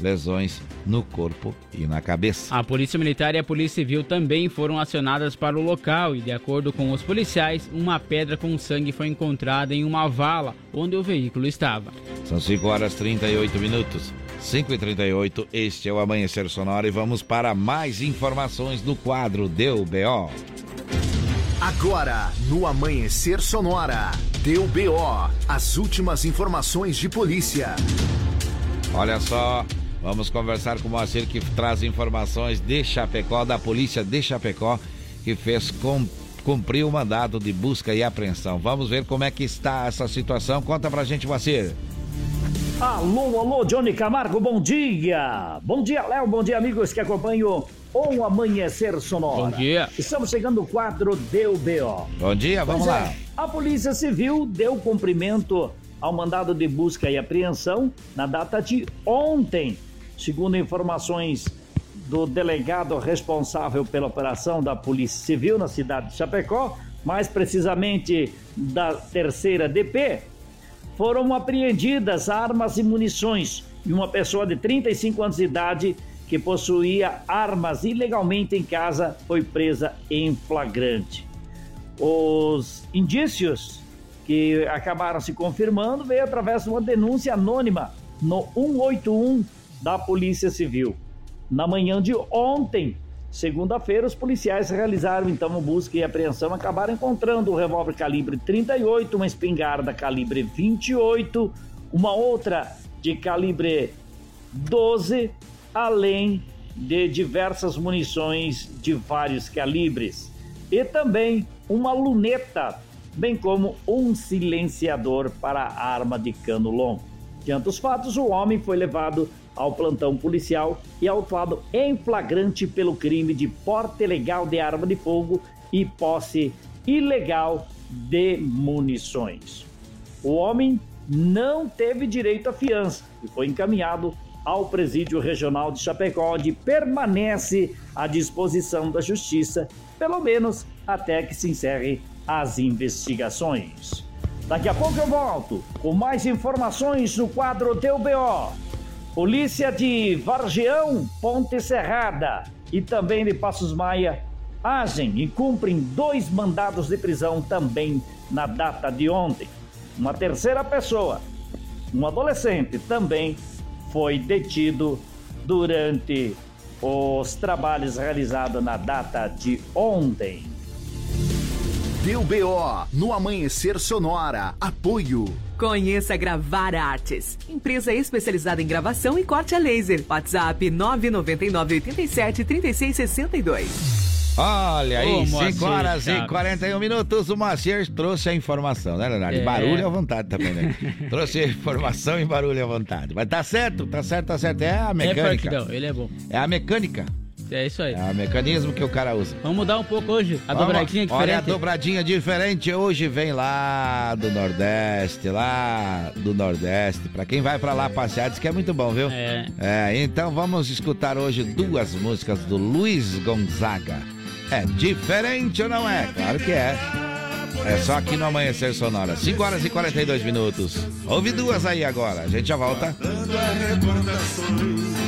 lesões no corpo e na cabeça.
A Polícia Militar e a Polícia Civil também foram acionadas para o local e, de acordo com os policiais, uma pedra com sangue foi encontrada em uma vala onde o veículo estava.
São 5 horas e 38 minutos. 5 e 38 este é o Amanhecer Sonora e vamos para mais informações do quadro Deu BO.
Agora, no Amanhecer Sonora, Deu BO, as últimas informações de polícia.
Olha só, vamos conversar com o Moacir que traz informações de Chapecó, da polícia de Chapecó, que fez cumprir o mandado de busca e apreensão. Vamos ver como é que está essa situação. Conta pra gente, Moacir.
Alô, alô, Johnny Camargo, bom dia! Bom dia, Léo, bom dia, amigos que acompanham o Amanhecer Sonora.
Bom dia.
Estamos chegando no quadro Deu BO.
Bom dia, vamos
pois
lá.
É, a Polícia Civil deu cumprimento ao mandado de busca e apreensão na data de ontem, segundo informações do delegado responsável pela operação da Polícia Civil na cidade de Chapecó, mais precisamente da terceira DP, foram apreendidas armas e munições e uma pessoa de 35 anos de idade que possuía armas ilegalmente em casa foi presa em flagrante. Os indícios que acabaram se confirmando veio através de uma denúncia anônima no 181 da Polícia Civil. Na manhã de ontem, segunda-feira, os policiais realizaram então uma busca e apreensão, acabaram encontrando um revólver calibre 38, uma espingarda calibre 28, uma outra de calibre 12, além de diversas munições de vários calibres e também uma luneta, bem como um silenciador para arma de cano longo. Diante dos fatos, o homem foi levado ao plantão policial e autuado em flagrante pelo crime de porte ilegal de arma de fogo e posse ilegal de munições. O homem não teve direito à fiança e foi encaminhado ao Presídio Regional de Chapecó, onde permanece à disposição da Justiça, pelo menos até que se encerre as investigações. Daqui a pouco eu volto com mais informações do quadro Teu BO. Polícia de Vargeão, Ponte Serrada e também de Passos Maia agem e cumprem dois mandados de prisão também na data de ontem. Uma terceira pessoa, um adolescente, também foi detido durante os trabalhos realizados na data de ontem.
Deu BO no Amanhecer Sonora. Apoio.
Conheça Gravar Artes, empresa especializada em gravação e corte a laser. WhatsApp 999 87 3662.
Olha aí,
Ô,
5
Moacir
horas e
Chaves.
41 minutos. O Moacir trouxe a informação, né, Leonardo?
É.
barulho à vontade também, né? trouxe a informação e barulho à vontade. Mas tá certo, tá certo, tá certo. É a
É
mecânica.
Farquidão, ele é bom.
É a mecânica.
É isso aí.
É o mecanismo que o cara usa.
Vamos mudar um pouco hoje. A
Vamos-
dobradinha diferente.
Olha a dobradinha diferente hoje vem lá do Nordeste, lá do Nordeste. Pra quem vai pra lá passear, diz que é muito bom, viu?
É.
É, então vamos escutar hoje duas músicas do Luiz Gonzaga. É diferente ou não é? Claro que é. É só aqui no Amanhecer Sonora. 5 horas e 42 minutos. Ouve duas aí agora. A gente já volta.
Dando a recordações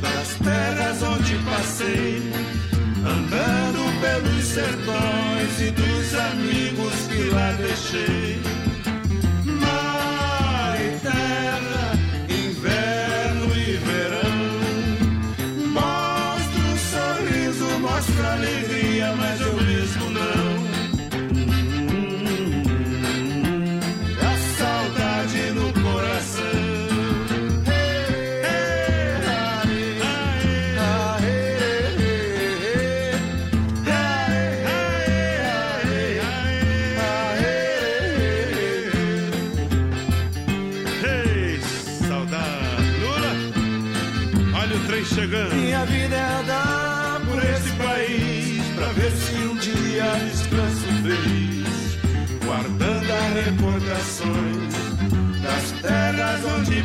Das terras onde passei, andando pelos sertões e dos amigos que lá deixei.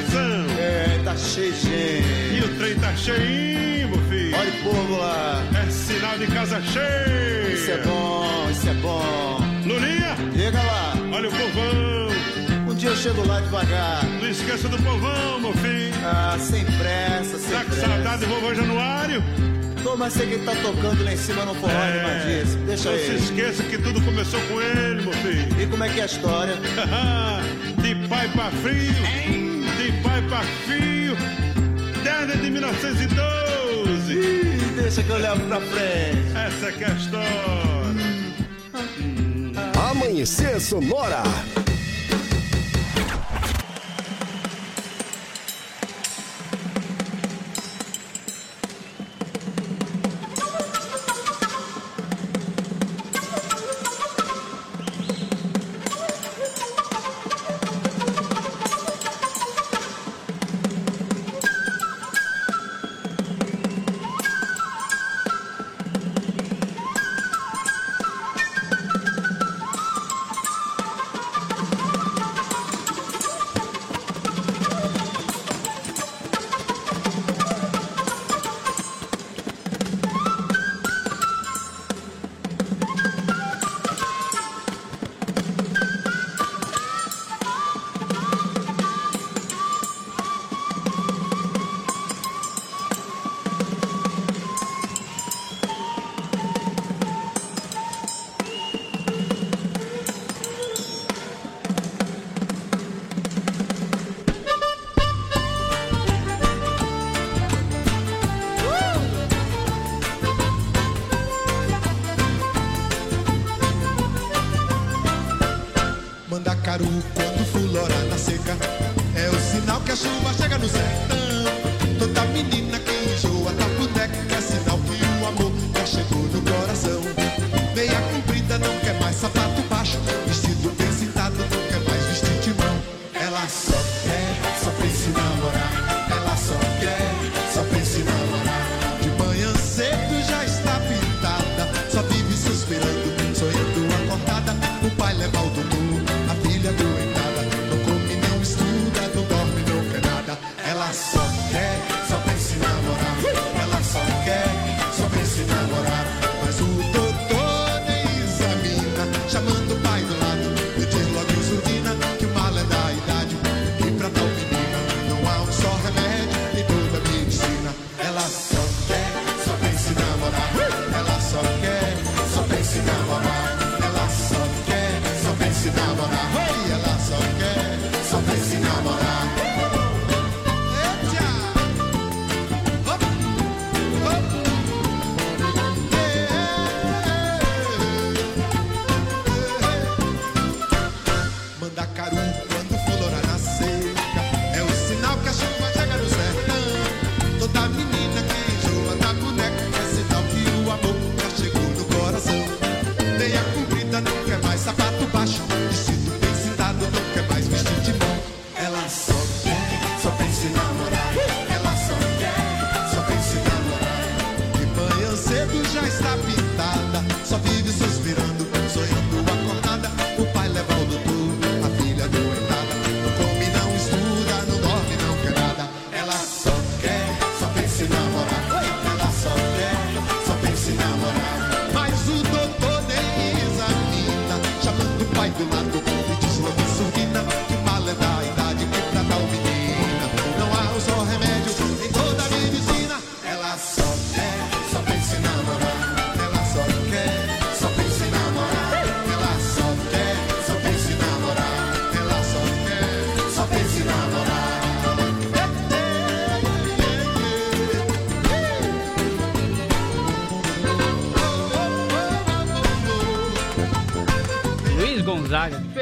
Estação.
É, tá cheio de gente.
E o trem tá cheinho, meu filho.
Olha o povo lá.
É sinal de casa cheia.
Isso é bom, isso é bom.
Lulinha.
Chega lá.
Olha o povão.
Um dia eu chego lá devagar.
Não esqueça do povão, meu filho.
Ah, sem pressa, sem
tá
pressa.
com saudade do vovô Januário?
Tô, mas sei que ele tá tocando lá em cima no forró
É,
de. Deixa
Não
ele.
se esqueça que tudo começou com ele, meu filho.
E como é que é a história?
de pai pra filho, de pai pra filho, desde de 1912.
Ih, deixa que eu levo pra frente.
Essa que é a história.
Amanhecer Sonora.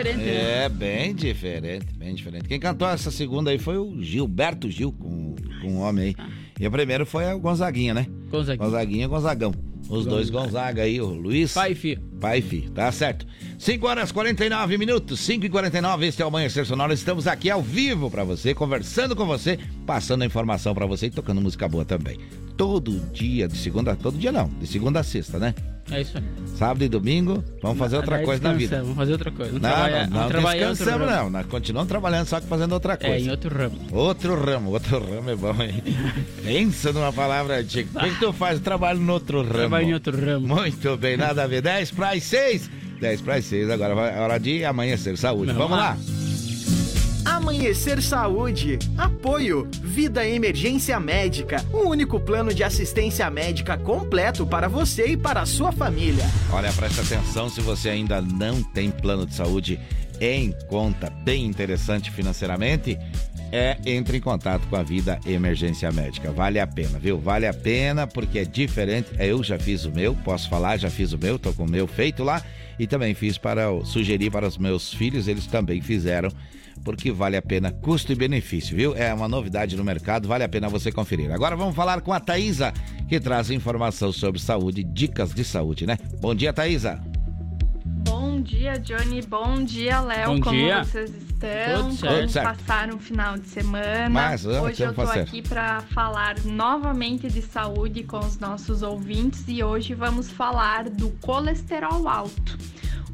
Diferente, né?
É, bem diferente, bem diferente. Quem cantou essa segunda aí foi o Gilberto Gil, com, com um homem aí. E o primeiro foi o Gonzaguinha, né?
Gonzaguinha.
Gonzaguinha e Gonzagão. Os dois Gonzaga aí, o Luiz.
Pai e filho.
Pai e filho, tá certo. 5 horas 49 minutos, 5 e 49 este é o Amanhecer Sonora. Estamos aqui ao vivo pra você, conversando com você, passando a informação pra você e tocando música boa também. todo dia, de segunda todo dia não, de segunda a sexta, né?
É isso aí.
Sábado e domingo, vamos fazer outra
Daí
coisa na vida.
Vamos fazer outra coisa.
Não, não, não
outro
descansamos não, nós continuamos trabalhando, só que fazendo outra coisa.
É, em outro ramo.
Outro ramo, outro ramo é bom, hein? Pensa numa palavra antiga. O que, que tu faz? Trabalho no outro ramo.
Trabalho em outro ramo.
Muito bem, nada a ver. 10 para as 6. 10 para as 6, agora é hora de amanhecer. Saúde.
Vamos
Vamos
lá.
lá.
Amanhecer Saúde. Apoio. Vida Emergência Médica. O único plano de assistência médica completo para você e para a sua família.
Olha, presta atenção se você ainda não tem plano de saúde em conta, bem interessante financeiramente, é entre em contato com a Vida Emergência Médica. Vale a pena, viu? Vale a pena porque é diferente. É, Eu já fiz o meu, posso falar, já fiz o meu, tô com o meu feito lá e também fiz para sugerir para os meus filhos, eles também fizeram. Porque vale a pena custo e benefício, viu? É uma novidade no mercado, vale a pena você conferir. Agora vamos falar com a Thaisa, que traz informação sobre saúde, dicas de saúde, né? Bom dia, Thaisa.
Bom dia, Johnny. Bom dia, Léo.
Bom
Como
dia.
vocês estão?
Tudo certo.
Como
Certo.
passaram o final de semana?
Mas, ah,
hoje eu
fazer.
aqui para falar novamente de saúde com os nossos ouvintes e hoje vamos falar do colesterol alto.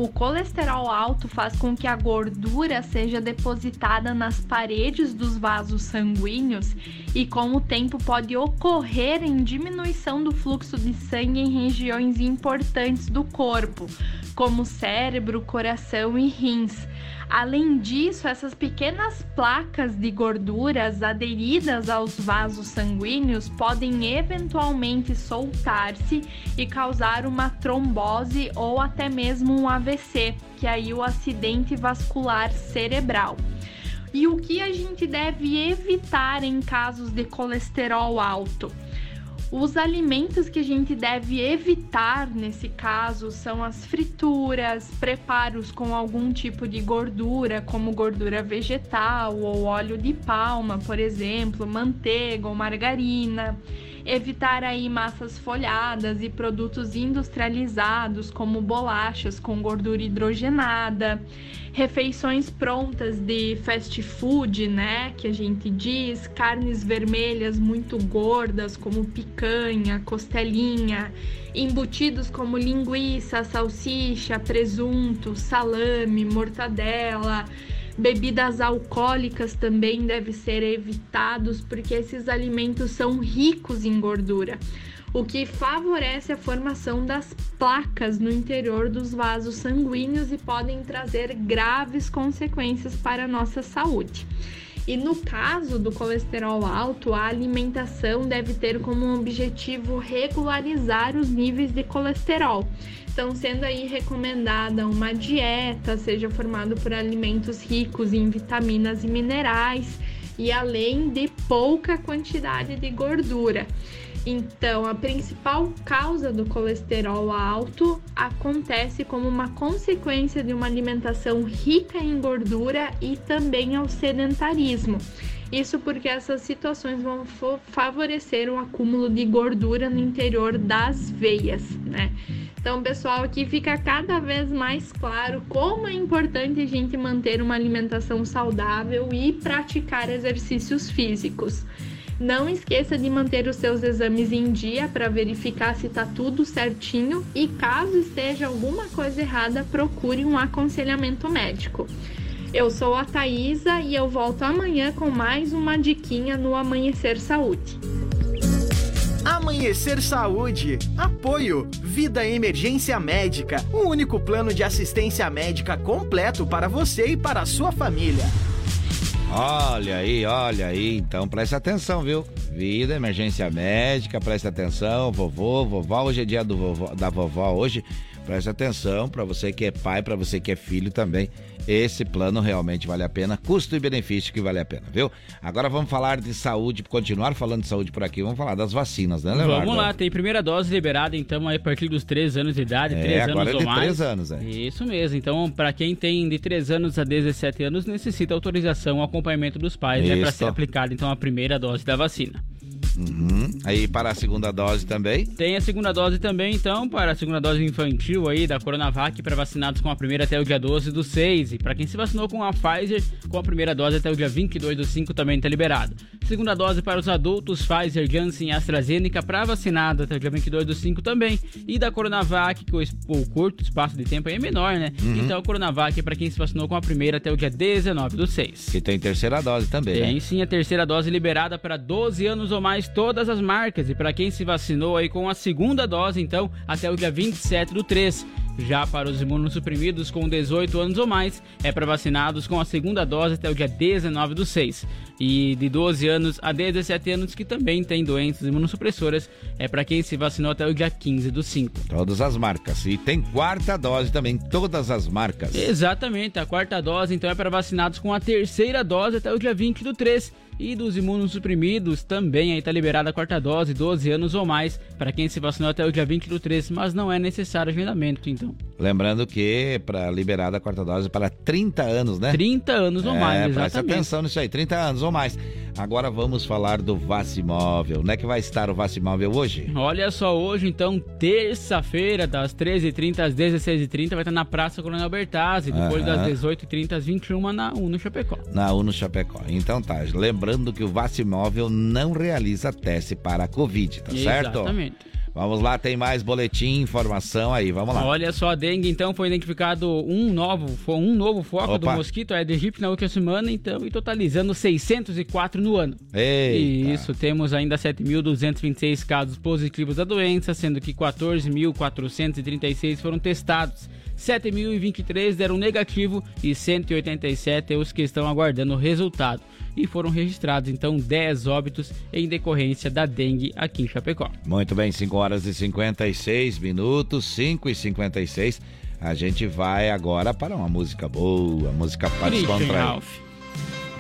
O colesterol alto faz com que a gordura seja depositada nas paredes dos vasos sanguíneos e, com o tempo, pode ocorrer em diminuição do fluxo de sangue em regiões importantes do corpo, como cérebro, coração e rins. Além disso, essas pequenas placas de gorduras aderidas aos vasos sanguíneos podem eventualmente soltar-se e causar uma trombose ou até mesmo um AVC, que é aí o acidente vascular cerebral. E o que a gente deve evitar em casos de colesterol alto? Os alimentos que a gente deve evitar nesse caso são as frituras, preparos com algum tipo de gordura, como gordura vegetal ou óleo de palma, por exemplo, manteiga ou margarina. Evitar aí massas folhadas e produtos industrializados, como bolachas com gordura hidrogenada, refeições prontas de fast food, né, que a gente diz, carnes vermelhas muito gordas, como picanha, costelinha, embutidos como linguiça, salsicha, presunto, salame, mortadela, Bebidas alcoólicas também devem ser evitados porque esses alimentos são ricos em gordura, o que favorece a formação das placas no interior dos vasos sanguíneos e podem trazer graves consequências para a nossa saúde. E no caso do colesterol alto, a alimentação deve ter como objetivo regularizar os níveis de colesterol. Então, sendo aí recomendada uma dieta, seja formada por alimentos ricos em vitaminas e minerais e além de pouca quantidade de gordura. Então, a principal causa do colesterol alto acontece como uma consequência de uma alimentação rica em gordura e também ao sedentarismo. Isso porque essas situações vão favorecer o acúmulo de gordura no interior das veias, né? Então, pessoal, aqui fica cada vez mais claro como é importante a gente manter uma alimentação saudável e praticar exercícios físicos. Não esqueça de manter os seus exames em dia para verificar se está tudo certinho e caso esteja alguma coisa errada, procure um aconselhamento médico. Eu sou a Thaisa e eu volto amanhã com mais uma diquinha no Amanhecer Saúde.
Amanhecer Saúde. Apoio. Vida Emergência Médica. O único plano de assistência médica completo para você e para a sua família.
Olha aí, olha aí. Então preste atenção, viu? Vida, emergência médica, preste atenção. Vovô, vovó, hoje é dia do vovó, da vovó hoje. Preste atenção para você que é pai, para você que é filho também. Esse plano realmente vale a pena, custo e benefício que vale a pena, viu? Agora vamos falar de saúde, continuar falando de saúde por aqui, vamos falar das vacinas, né, Leonardo?
Vamos lá, tem primeira dose liberada então aí a partir dos 3 anos de idade,
É,
3
agora
anos
é
ou
de
mais.
3 anos, é.
Isso mesmo. Então, para quem tem de 3 anos a 17 anos, necessita autorização, acompanhamento dos pais, né, para ser aplicada então a primeira dose da vacina.
Uhum. Aí para a segunda dose também?
Tem a segunda dose também, então, para a segunda dose infantil aí da Coronavac para vacinados com a primeira até o dia 12 do 6. E para quem se vacinou com a Pfizer, com a primeira dose até o dia 22 do 5 também está liberado. Segunda dose para os adultos, Pfizer, Janssen e AstraZeneca para vacinado até o dia 22 do 5 também. E da Coronavac, que o, o curto espaço de tempo aí é menor, né?
Uhum.
Então, a Coronavac para quem se vacinou com a primeira até o dia 19 do 6.
Que tem terceira dose também,
Tem
né?
sim a terceira dose liberada para 12 anos ou mais todas as marcas e para quem se vacinou aí com a segunda dose, então, até o dia 27 do 3. Já para os imunossuprimidos com 18 anos ou mais, é para vacinados com a segunda dose até o dia 19 do 6. E de 12 anos a 17 anos que também tem doenças imunossupressoras, é para quem se vacinou até o dia 15 do 5.
Todas as marcas. E tem quarta dose também, todas as marcas.
Exatamente, a quarta dose então é para vacinados com a terceira dose até o dia 20 do 3. E dos imunossuprimidos também aí tá liberada a quarta dose, 12 anos ou mais, para quem se vacinou até o dia 20 do 3, mas não é necessário agendamento, então.
Lembrando que para liberar a quarta dose para 30 anos, né?
30 anos ou mais,
É, presta
exatamente.
atenção nisso aí, 30 anos ou mais. Agora vamos falar do Vacimóvel. Onde é que vai estar o Vacimóvel hoje?
Olha só, hoje então, terça-feira, das 13h30 às 16h30, vai estar na Praça Coronel Bertazzi, depois
Aham.
das 18h30 às 21h na Uno Chapecó.
Na Uno Chapecó. Então tá, lembrando que o Vacimóvel não realiza teste para a Covid, tá certo?
Exatamente.
Vamos lá, tem mais boletim, informação aí, vamos lá.
Olha só, a dengue então foi identificado um novo, foi um novo foco do
Opa.
mosquito Aedes aegypti na última semana, então, e totalizando 604 no ano.
Eita.
Isso, temos ainda 7.226 casos positivos da doença, sendo que 14.436 foram testados. 7.023 deram negativo e 187 é os que estão aguardando o resultado. E foram registrados então 10 óbitos em decorrência da dengue aqui em Chapecó.
Muito bem, 5 horas e 56 minutos, 5 e 56. A gente vai agora para uma música boa, música para descontrair.
Ralph.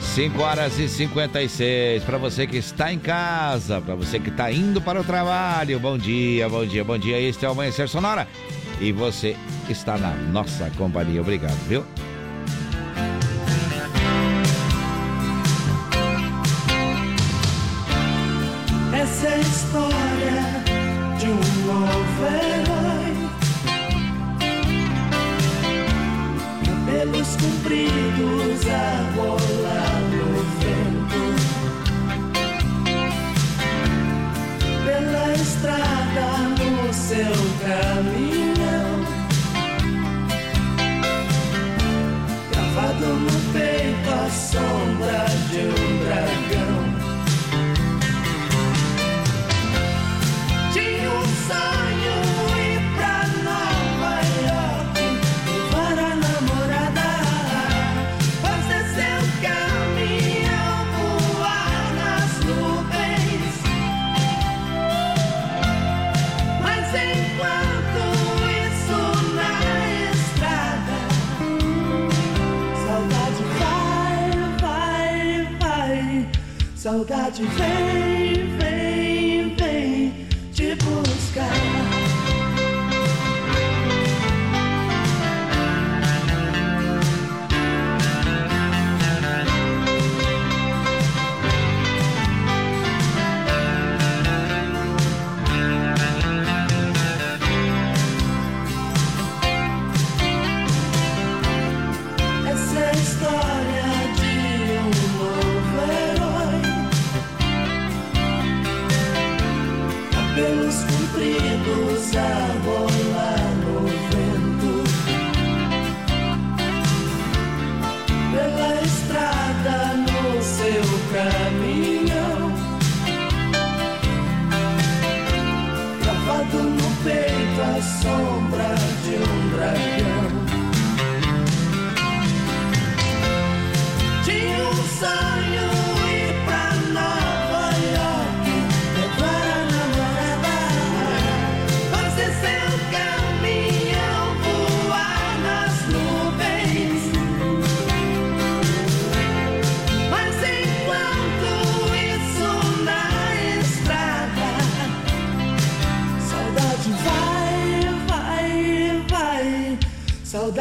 5 horas e 56. Para você que está em casa, para você que está indo para o trabalho. Bom dia, bom dia, bom dia. Este é o Amanhecer Sonora. E você está na nossa companhia. Obrigado, viu?
Essa é a história de um novo herói. Cabelos compridos saudade vem, vem, vem te buscar.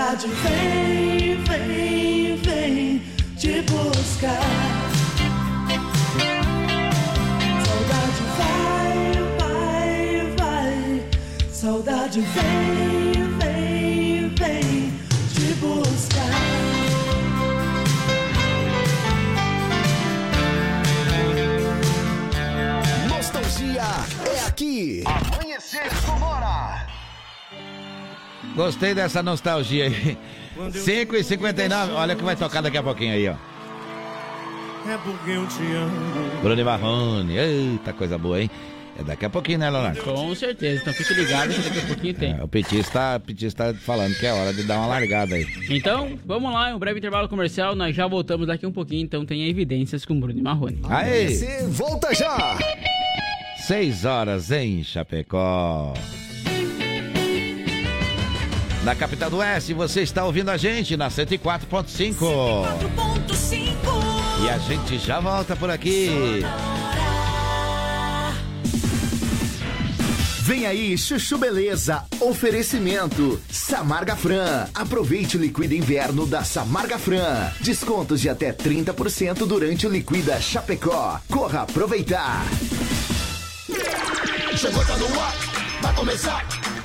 saudade vem, vem, vem te buscar. Saudade vai, vai, vai. Saudade vem, vem, vem te buscar.
Nostalgia é aqui. Amanhecer com
Gostei dessa nostalgia aí. 5 e 59 olha o que vai tocar daqui a pouquinho aí, ó.
É porque eu te amo.
Bruno Marrone, eita coisa boa, hein? É daqui a pouquinho, né, Leonardo?
Com certeza, então fique ligado que daqui a pouquinho tem.
É, o Petit está, o está falando que é hora de dar uma largada aí.
Então, vamos lá, um breve intervalo comercial, nós já voltamos daqui um pouquinho, então tem evidências com Bruno Marrone.
Aê!
Você volta já.
6 horas em Chapecó. Na capital do Oeste, você está ouvindo a gente na 104.5. E a gente já volta por aqui.
Vem aí, Chuchu Beleza. Oferecimento. Samarga Fran. Aproveite o Liquida Inverno da Samarga Fran. Descontos de até 30% durante o Liquida Chapecó. Corra aproveitar.
Chegou, tá no ar, vai começar.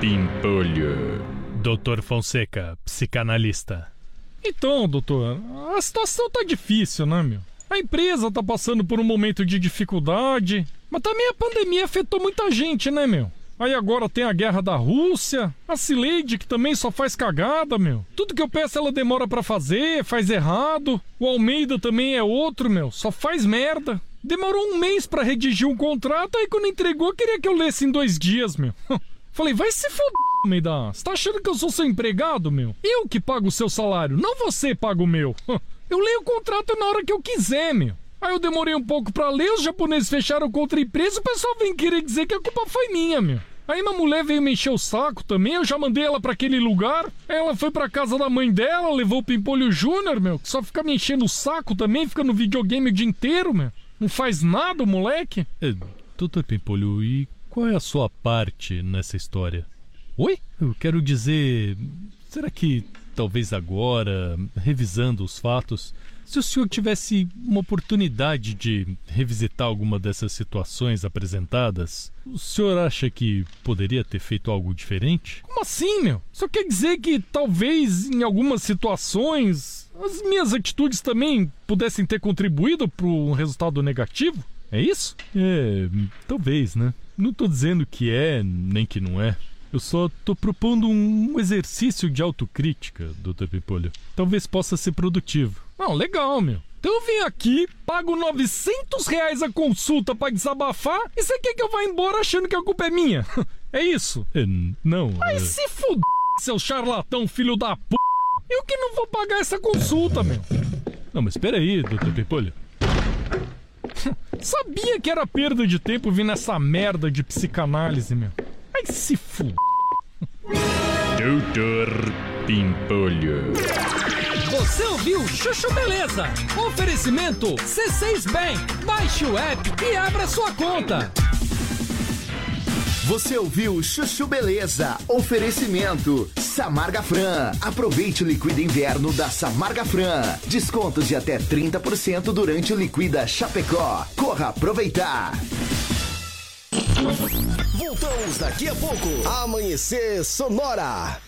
Pimpolho. Doutor Fonseca, psicanalista.
Então, doutor, a situação tá difícil, né, meu? A empresa tá passando por um momento de dificuldade, mas também a pandemia afetou muita gente, né, meu? Aí agora tem a guerra da Rússia, a Cileide que também só faz cagada, meu. Tudo que eu peço ela demora pra fazer, faz errado. O Almeida também é outro, meu, só faz merda. Demorou um mês pra redigir um contrato, aí quando entregou queria que eu lesse em dois dias, meu. Falei, vai se foder, Almeida. Você tá achando que eu sou seu empregado, meu? Eu que pago o seu salário, não você paga o meu. Eu leio o contrato na hora que eu quiser, meu. Aí eu demorei um pouco pra ler, os japoneses fecharam contra a empresa, o pessoal vem querer dizer que a culpa foi minha, meu. Aí minha mulher veio me encher o saco também, eu já mandei ela pra aquele lugar. Ela foi pra casa da mãe dela, levou o Pimpolho Júnior, meu, que só fica me enchendo o saco também, fica no videogame o dia inteiro, meu. Não faz nada moleque.
É, doutor Pimpolho, e qual é a sua parte nessa história?
Oi?
Eu quero dizer. Será que talvez agora, revisando os fatos, se o senhor tivesse uma oportunidade de revisitar alguma dessas situações apresentadas, o senhor acha que poderia ter feito algo diferente?
Como assim, meu? Só quer dizer que talvez em algumas situações as minhas atitudes também pudessem ter contribuído para um resultado negativo? É isso?
É, talvez, né? Não tô dizendo que é, nem que não é. Eu só tô propondo um exercício de autocrítica, Dr. Pipolho. Talvez possa ser produtivo.
Não, legal, meu. Então eu vim aqui, pago 900 reais a consulta pra desabafar e você quer que eu vá embora achando que a culpa é minha? É isso?
É, não.
Vai
é...
se fuder, seu charlatão, filho da p. Eu que não vou pagar essa consulta, meu.
Não, mas espera aí, Dr. Pipolho.
Sabia que era perda de tempo vir nessa merda de psicanálise, meu. Ai, se fuder.
Doutor Pimpolho.
Você ouviu Chuchu Beleza? Oferecimento C6 Bank. Baixe o app e abra sua conta.
Você ouviu Chuchu Beleza? Oferecimento Samarga Fran. Aproveite o Liquida Inverno da Samarga Fran. Descontos de até 30% durante o Liquida Chapecó. Corra aproveitar. Voltamos daqui a pouco. Amanhecer Sonora.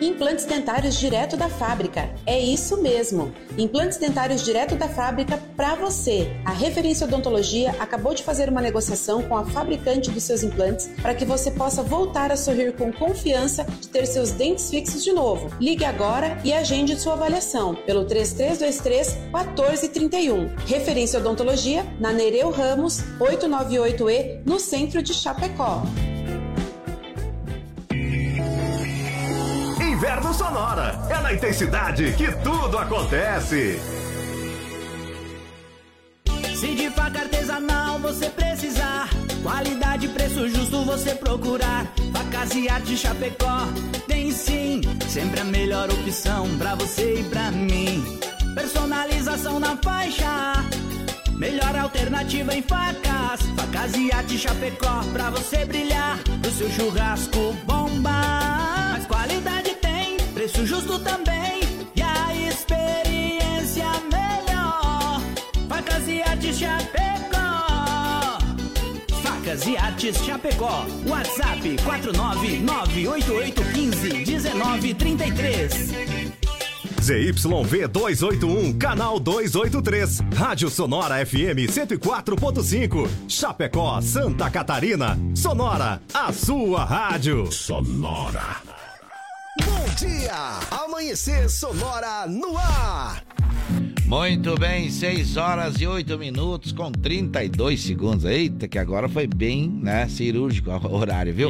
Implantes dentários direto da fábrica. É isso mesmo. Implantes dentários direto da fábrica para você. A Referência Odontologia acabou de fazer uma negociação com a fabricante dos seus implantes para que você possa voltar a sorrir com confiança de ter seus dentes fixos de novo. Ligue agora e agende sua avaliação pelo 3323 1431. Referência Odontologia na Nereu Ramos 898E no centro de Chapecó.
Sonora. É na intensidade que tudo acontece.
Se de faca artesanal você precisar, qualidade e preço justo você procurar. Facas e arte Chapecó tem sim, sempre a melhor opção pra você e pra mim. Personalização na faixa, melhor alternativa em facas. Facas e arte Chapecó pra você brilhar, pro seu churrasco bomba. Mas qualidade preço justo também e a experiência melhor. Facas e artes Chapecó. Facas e artes Chapecó. WhatsApp 49988151933.
ZYV 281, canal 283. Rádio Sonora FM 104.5. Chapecó, Santa Catarina. Sonora, a sua rádio. Sonora. Dia! Amanhecer Sonora no ar.
Muito bem, 6 horas e 8 minutos com 32 segundos. Eita, que agora foi bem, né, cirúrgico o horário, viu?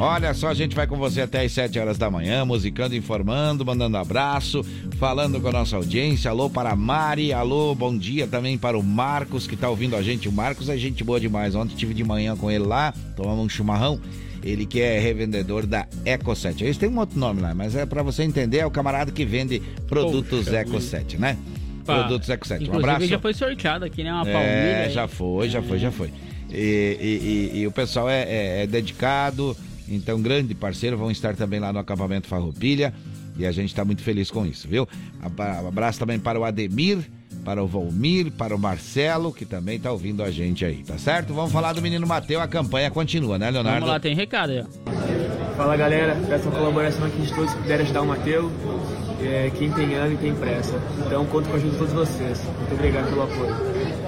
Olha só, a gente vai com você até as 7 horas da manhã, musicando, informando, mandando abraço, falando com a nossa audiência. Alô para a Mari, alô, bom dia também para o Marcos que tá ouvindo a gente. O Marcos é gente boa demais. Ontem tive de manhã com ele lá, tomamos um chimarrão. Ele que é revendedor da Eco7. Eles têm um outro nome lá, mas é para você entender, é o camarada que vende produtos
Poxa
Eco7, né?
Pá.
Produtos Eco7. Um abraço.
já foi sorteado aqui, né? Uma
É,
palmilha. aí.
já foi, já foi, já foi. E, e- e- e o pessoal é, é- é dedicado, então grande parceiro, vão estar também lá no acampamento Farroupilha e a gente está muito feliz com isso, viu? Abraço também para o Ademir, para o Volmir, para o Marcelo, que também tá ouvindo a gente aí, tá certo? Vamos falar do menino Mateu, a campanha continua, né, Leonardo?
Vamos lá, tem recado aí. ó.
Fala galera, peço uma colaboração aqui de todos que puderem ajudar o Mateu. É, quem tem ano e tem pressa. Então conto com a ajuda de todos vocês. Muito obrigado pelo apoio.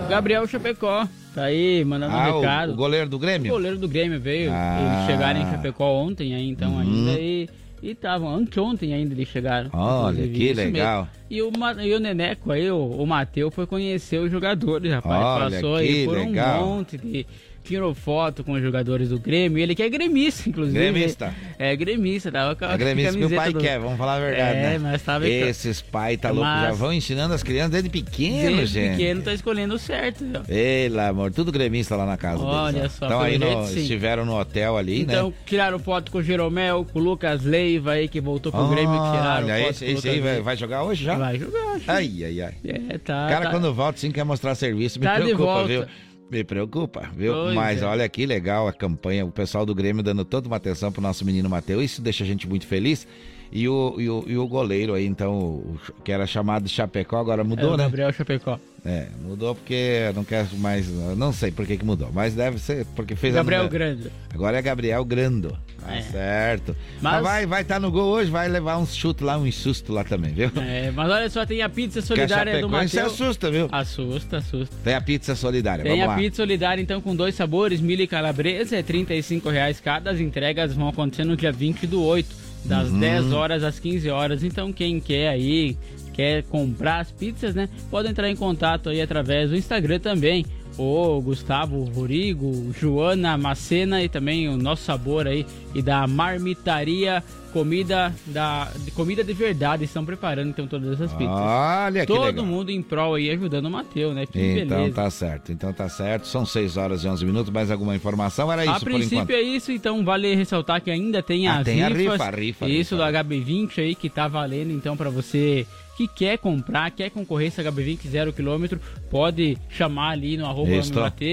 Gabriel Chapecó, tá aí mandando
Ah,
um
o-
recado.
o goleiro do Grêmio?
O goleiro do Grêmio veio.
Ah.
Eles chegaram em Chapecó ontem aí, então
Uhum.
ainda. E e estavam, anteontem ainda eles chegaram.
Olha, que
mesmo.
legal.
E o, e o Neneco aí, o, o Matheus, foi conhecer os jogadores, rapaz.
Olha,
Passou aí por
legal.
um monte de. Tirou foto com os jogadores do Grêmio. Ele que é gremista, inclusive.
Gremista.
É gremista, tava com a
É gremista que o pai
do-
quer, vamos falar a verdade,
É,
né?
mas tava
Esses pais tá louco,
Mas-
já vão ensinando as crianças desde pequeno,
Desde
gente.
pequeno tá escolhendo o certo, viu?
Pelo amor, tudo gremista lá na casa
Olha
deles.
só,
Então aí no- estiveram no hotel ali,
Então,
né?
tiraram foto com o Jeromel, com o Lucas Leiva aí, que voltou pro Grêmio, tiraram
Olha,
foto
esse, aí vai, vai jogar hoje já?
Vai jogar.
Ai, ai, ai.
É, tá.
O cara,
tá.
quando volta, sim, quer mostrar serviço. Me
Tá
preocupa, viu? Me preocupa, viu?
Pois
Mas
é.
olha que legal a campanha, o pessoal do Grêmio dando toda uma atenção pro nosso menino Matheus. Isso deixa a gente muito feliz. E o, e o, e o goleiro aí, então, que era chamado de Chapecó, agora
É
mudou,
o
né?
Gabriel Chapecó.
É, mudou porque não quer mais. Não sei por que, que mudou, mas deve ser porque fez
Gabriel
a.
Grande.
Agora é Gabriel Grando. Tá
É.
certo. Mas,
Mas-
vai vai estar no gol hoje, vai levar uns chutes lá, um susto lá também, viu?
É, mas olha só, tem a pizza solidária do Matheus.
assusta, viu?
Assusta, assusta.
Tem a pizza solidária,
Tem
vamos
a
lá.
pizza solidária, então, com dois sabores, milho e calabresa, é 35 reais cada. As entregas vão acontecer no dia 20 do 8, das
Uhum.
10 horas às 15 horas. Então, quem quer aí, quer comprar as pizzas, né? Pode entrar em contato aí através do Instagram também. O Gustavo Rorigo, Joana Macena e também o nosso sabor aí e da Marmitaria Comida da comida de verdade estão preparando então todas essas pizzas.
Olha que
Todo
legal.
mundo em prol aí ajudando o Matheus, né? Que
Então
beleza.
tá certo, então tá certo. São 6 horas e 11 minutos. Mais alguma informação? Era
a
isso por
princípio é isso, então vale ressaltar que ainda tem
Ah,
as
tem a
rifas.
rifa, a rifa,
Isso
rifa.
do HB20 aí que tá valendo, então para você que quer comprar, quer concorrer esse HB20 zero quilômetro, pode chamar ali no arroba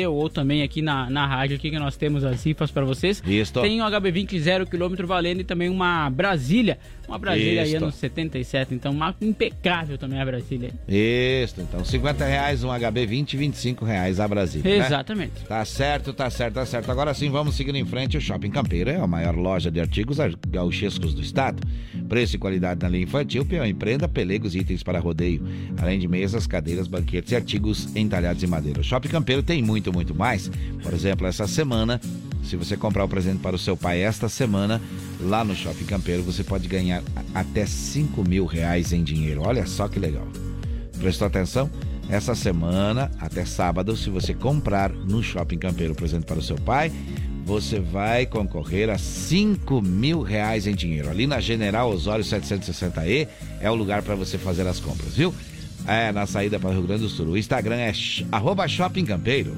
ou também aqui na, na rádio aqui que nós temos as rifas para vocês.
Isso.
Tem um HB20 zero quilômetro valendo e também uma Brasília, uma Brasília aí
Isso.
anos 77, então uma impecável também a Brasília.
Isso, então 50 reais um HB20 25 reais a Brasília. né?
Exatamente.
Tá certo, tá certo, tá certo. Agora sim, vamos seguindo em frente. O Shopping Campeiro é a maior loja de artigos gauchescos do estado. Preço e qualidade na linha infantil, peão empreenda, pelegos e itens para rodeio. Além de mesas, cadeiras, banquetes e artigos entalhados em madeira. O Shopping Campeiro tem muito, muito mais. Por exemplo, essa semana, se você comprar o presente para o seu pai esta semana, lá no Shopping Campeiro, você pode ganhar a- até 5 mil reais em dinheiro. Olha só que legal. Prestou atenção? Essa semana, até sábado, se você comprar no Shopping Campeiro presente para o seu pai, você vai concorrer a 5 mil reais em dinheiro. Ali na General Osório 760E é o lugar para você fazer as compras, viu? É, na saída para o Rio Grande do Sul. O Instagram é sh- arroba Shopping Campeiro.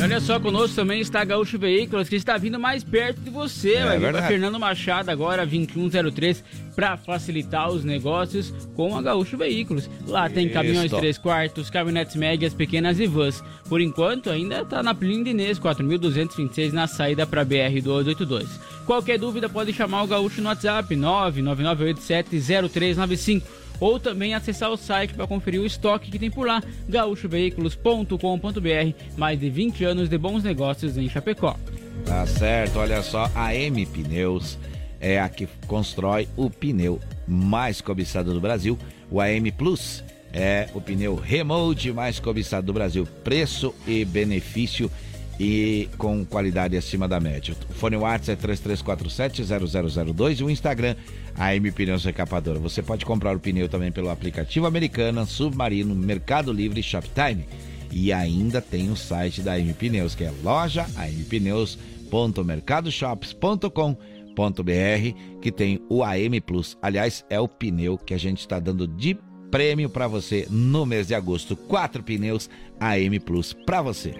E olha só, conosco também está a Gaúcho Veículos, que está vindo mais perto de você.
É
Vai
verdade.
Fernando Machado agora, 2103, para facilitar os negócios com a Gaúcho Veículos. Lá tem caminhões
Isto.
3 quartos, caminhonetes médias, pequenas e vans. Por enquanto, ainda está na Plínio Inês, 4.226 na saída para BR-282. Qualquer dúvida pode chamar o Gaúcho no WhatsApp 999870395 ou também acessar o site para conferir o estoque que tem por lá, gaúchoveículos.com.br, mais de 20 anos de bons negócios em Chapecó.
Tá certo, olha só, a M Pneus é a que constrói o pneu mais cobiçado do Brasil, o AM Plus. É o pneu remote mais cobiçado do Brasil, preço e benefício e com qualidade acima da média. O fone WhatsApp é 3347-0002 e o Instagram AM Pneus Recapadora. Você pode comprar o pneu também pelo aplicativo Americana, Submarino, Mercado Livre e Shoptime. E ainda tem o site da AM Pneus, que é loja ampneus.mercadoshops.com.br, que tem o AM Plus. Aliás, é o pneu que a gente está dando de prêmio para você no mês de agosto. Quatro pneus AM Plus para você.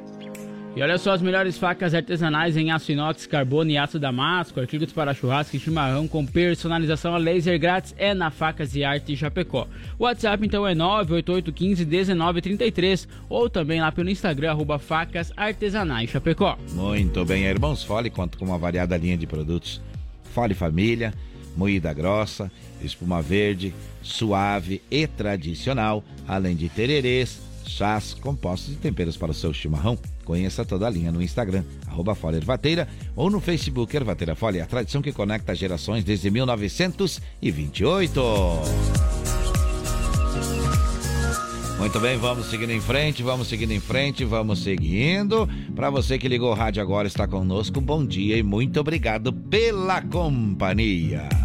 E olha só as melhores facas artesanais em aço inox, carbono e aço damasco, artigos para churrasco e chimarrão com personalização a laser grátis é na Facas e Arte Chapecó. O WhatsApp então é 988151933 ou também lá pelo Instagram arroba facas artesanais Chapecó.
Muito bem, irmãos Fole conta com uma variada linha de produtos. Fole Família, moída grossa, espuma verde, suave e tradicional, além de tererês, chás, compostos e temperos para o seu chimarrão. Conheça toda a linha no Instagram, arroba Folha Ervateira, ou no Facebook Ervateira Folha, a tradição que conecta gerações desde 1928. Muito bem, vamos seguindo em frente, vamos seguindo em frente, vamos seguindo. Para você que ligou o rádio agora está conosco, bom dia e muito obrigado pela companhia.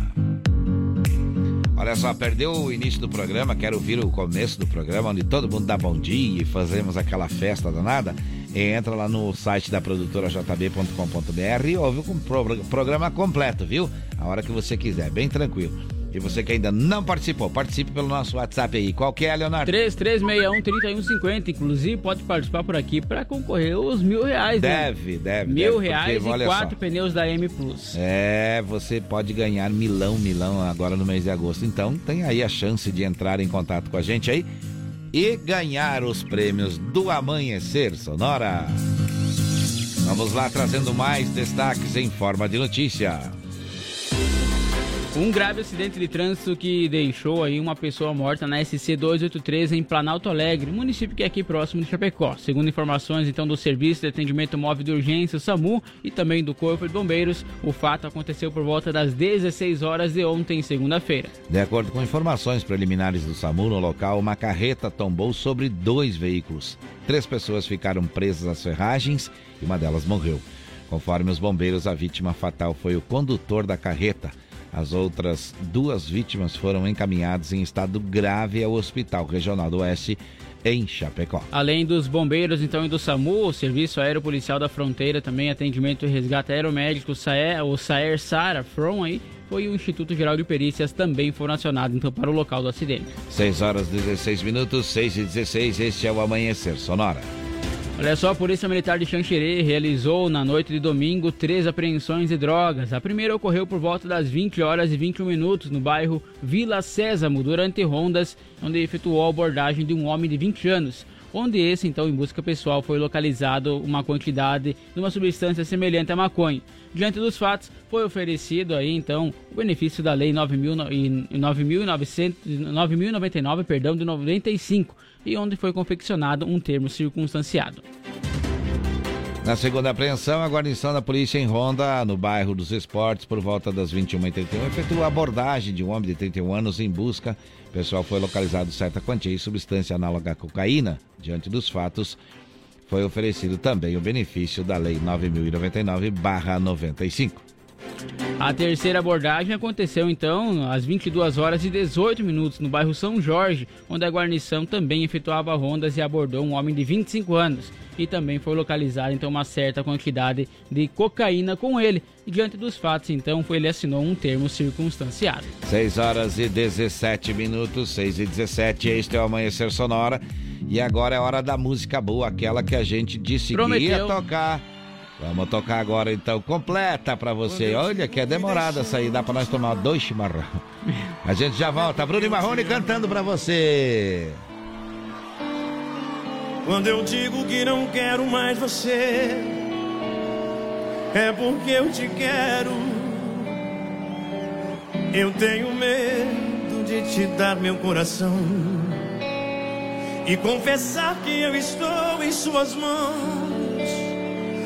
Olha só, perdeu o início do programa, quero ouvir o começo do programa, onde todo mundo dá bom dia e fazemos aquela festa danada. Entra lá no site da produtora jb.com.br e ouve o programa completo, viu? A hora que você quiser, bem tranquilo. E você que ainda não participou, participe pelo nosso WhatsApp aí. Qual que é, Leonardo?
3361-3150. Inclusive, pode participar por aqui para concorrer os mil reais,
né? Deve, deve.
Mil
deve,
reais
porque,
e quatro só. pneus da M Plus.
É, você pode ganhar milão, milão agora no mês de agosto. Então, tem aí a chance de entrar em contato com a gente aí e ganhar os prêmios do Amanhecer Sonora. Vamos lá trazendo mais destaques em forma de notícia.
Um grave acidente de trânsito que deixou aí uma pessoa morta na SC 283 em Planalto Alegre, município que é aqui próximo de Chapecó. Segundo informações então do Serviço de Atendimento Móvel de Urgência, SAMU, e também do Corpo de Bombeiros, o fato aconteceu por volta das 16 horas de ontem, segunda-feira.
De acordo com informações preliminares do SAMU, no local, uma carreta tombou sobre dois veículos. Três pessoas ficaram presas às ferragens e uma delas morreu. Conforme os bombeiros, a vítima fatal foi o condutor da carreta. As outras duas vítimas foram encaminhadas em estado grave ao Hospital Regional do Oeste em Chapecó.
Além dos bombeiros então e do SAMU, o Serviço Aéreo Policial da Fronteira, também atendimento e resgate aeromédico, o SAER, o SAER Sara From aí, foi o Instituto Geral de Perícias também foram acionados então para o local do acidente.
6 horas 16 minutos, 6 e 16, este é o Amanhecer Sonora.
Olha só, a Polícia Militar de Xanxerê realizou na noite de domingo três apreensões de drogas. A primeira ocorreu por volta das 20 horas e 21 minutos no bairro Vila Sésamo, durante rondas, onde efetuou a abordagem de um homem de 20 anos. Onde esse, então, em busca pessoal, foi localizado uma quantidade de uma substância semelhante à maconha. Diante dos fatos, foi oferecido aí, então, o benefício da Lei 9.099, perdão, de 95, e onde foi confeccionado um termo circunstanciado.
Na segunda apreensão, a guarnição da polícia em Ronda, no bairro dos Esportes, por volta das 21h31, efetuou a abordagem de um homem de 31 anos em busca. O pessoal foi localizado certa quantia de substância análoga à cocaína. Diante dos fatos, foi oferecido também o benefício da Lei 9.099-95.
A terceira abordagem aconteceu então às 22 horas e 18 minutos no bairro São Jorge, onde a guarnição também efetuava rondas e abordou um homem de 25 anos. E também foi localizada então uma certa quantidade de cocaína com ele. E diante dos fatos, então, ele assinou um termo circunstanciado.
6 horas e 17 minutos, 6 e 17, este é o Amanhecer Sonora. E agora é hora da música boa, aquela que a gente disse Prometeu. que ia tocar. Vamos tocar agora então, completa pra você. Olha que é demorada essa aí, dá pra nós tomar dois chimarrão. A gente já volta. Bruno e Marrone cantando pra você.
Quando eu digo que não quero mais você, é porque eu te quero. Eu tenho medo de te dar meu coração e confessar que eu estou em suas mãos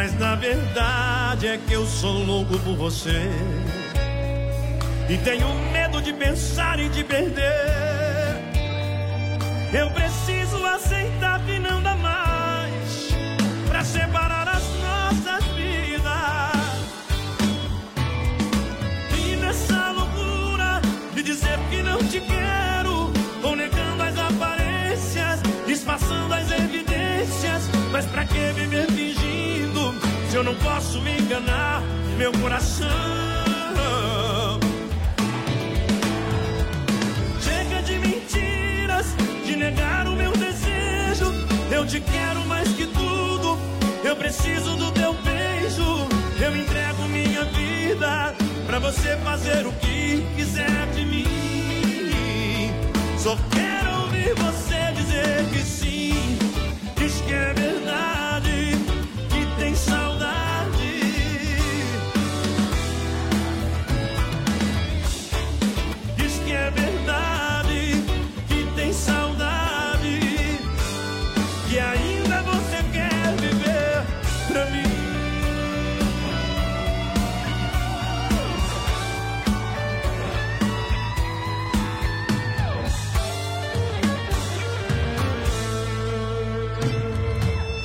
Mas na verdade é que eu sou louco por você. E tenho medo de pensar e de perder. Eu preciso aceitar que não dá mais pra separar as nossas vidas. E nessa loucura de dizer que não te quero, vou negando as aparências, disfarçando as evidências. Mas pra que viver fingindo? Se eu não posso me enganar, meu coração. Chega de mentiras, de negar o meu desejo. Eu te quero mais que tudo. Eu preciso do teu beijo. Eu entrego minha vida pra você fazer o que quiser de mim. Só quero ouvir você dizer que sim, diz que é verdade.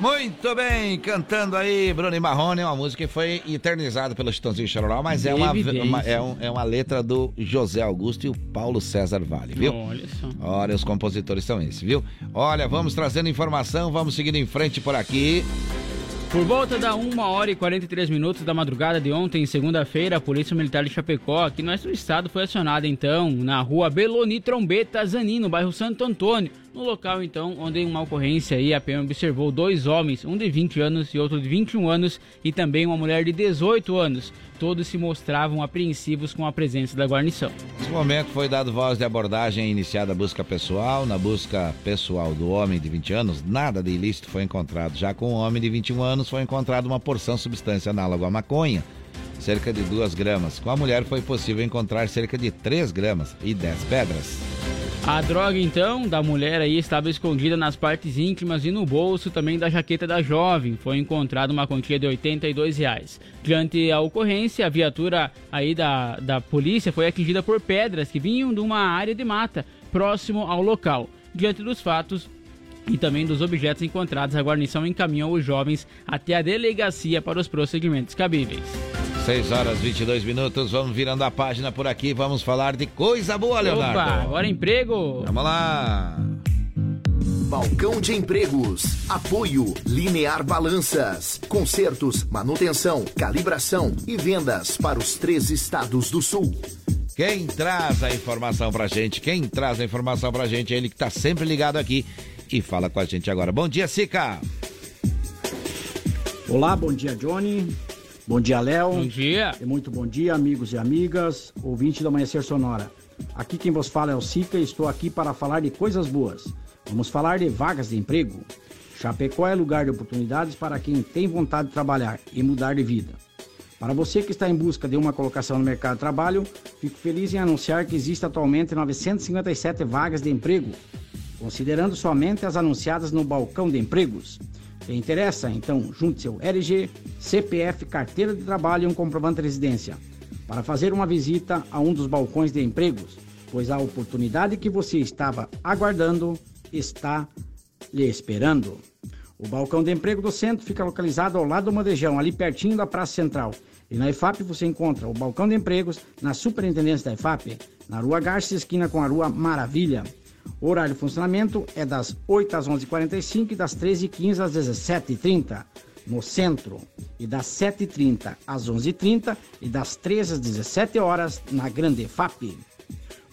Muito bem, cantando aí Bruno e Marrone, uma música que foi eternizada pelo Chitãozinho Chororó, mas é uma, uma- é, um- é uma letra do José Augusto e o Paulo César Vale, viu?
Olha só.
Olha, os compositores são esses, viu? Olha, vamos trazendo informação, vamos seguindo em frente por aqui.
Por volta da 1 hora e 43 minutos da madrugada de ontem, segunda-feira, a Polícia Militar de Chapecó, aqui no nosso estado, foi acionada então na rua Beloni Trombeta Zanin, no bairro Santo Antônio. No local, então, onde em uma ocorrência aí, a PM observou dois homens, um de 20 anos e outro de 21 anos, e também uma mulher de 18 anos. Todos se mostravam apreensivos com a presença da guarnição.
Nesse momento foi dado voz de abordagem iniciada a busca pessoal. Na busca pessoal do homem de 20 anos, nada de ilícito foi encontrado. Já com o homem de 21 anos, foi encontrada uma porção substância análoga à maconha, cerca de 2 gramas. Com a mulher foi possível encontrar cerca de 3 gramas e 10 pedras.
A droga, então, da mulher aí estava escondida nas partes íntimas e no bolso também da jaqueta da jovem. Foi encontrada uma quantia de 82 reais. Diante a ocorrência, a viatura aí da, da polícia foi atingida por pedras que vinham de uma área de mata próximo ao local. Diante dos fatos, e também dos objetos encontrados, a guarnição encaminhou os jovens até a delegacia para os procedimentos cabíveis.
6 horas 22 minutos, vamos virando a página por aqui, vamos falar de coisa boa, Leonardo.
Opa, agora emprego!
Vamos lá!
Balcão de Empregos. Apoio Linear Balanças. Consertos, manutenção, calibração e vendas para os três estados do sul.
Quem traz a informação pra gente, quem traz a informação pra gente é ele que tá sempre ligado aqui e fala com a gente agora. Bom dia, Sica!
Olá, bom dia, Johnny. Bom dia, Léo.
Bom dia.
E muito bom dia, amigos e amigas, ouvinte do Amanhecer Sonora. Aqui quem vos fala é o Sica e estou aqui para falar de coisas boas. Vamos falar de vagas de emprego. Chapecó é lugar de oportunidades para quem tem vontade de trabalhar e mudar de vida. Para você que está em busca de uma colocação no mercado de trabalho, fico feliz em anunciar que existe atualmente 957 vagas de emprego, considerando somente as anunciadas no balcão de empregos. Quem interessa, então, junte seu RG, CPF, carteira de trabalho e um comprovante de residência para fazer uma visita a um dos balcões de empregos, pois a oportunidade que você estava aguardando está lhe esperando. O balcão de emprego do centro fica localizado ao lado do Modejão, ali pertinho da Praça Central. E na IFAP você encontra o balcão de empregos na Superintendência da IFAP, na Rua Garcia, esquina com a Rua Maravilha. O horário de funcionamento é das 8 às 11h45 e das 13h15 às 17h30 no centro e das 7h30 às 11h30 e das 13 às 17 horas na Grande FAP.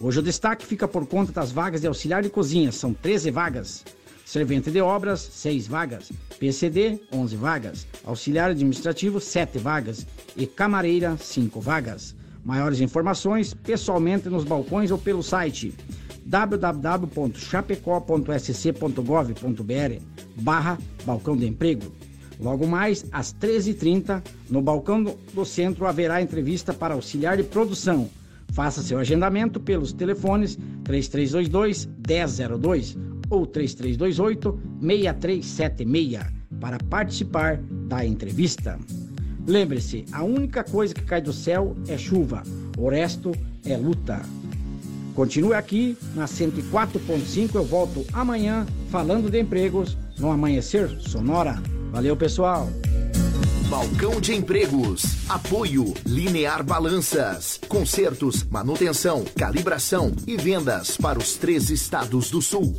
Hoje o destaque fica por conta das vagas de auxiliar de cozinha, são 13 vagas. Servente de obras, 6 vagas. PCD, 11 vagas. Auxiliar administrativo, 7 vagas. E camareira, 5 vagas. Maiores informações pessoalmente nos balcões ou pelo site www.chapecó.sc.gov.br barra balcão de emprego. Logo mais, às 13h30, no balcão do, centro haverá entrevista para auxiliar de produção. Faça seu agendamento pelos telefones 3322 1002 ou 3328-6376 para participar da entrevista. Lembre-se, a única coisa que cai do céu é chuva, o resto é luta. Continue aqui na 104.5. Eu volto amanhã falando de empregos no Amanhecer Sonora. Valeu, pessoal!
Balcão de Empregos. Apoio Linear Balanças. Consertos, manutenção, calibração e vendas para os três estados do sul.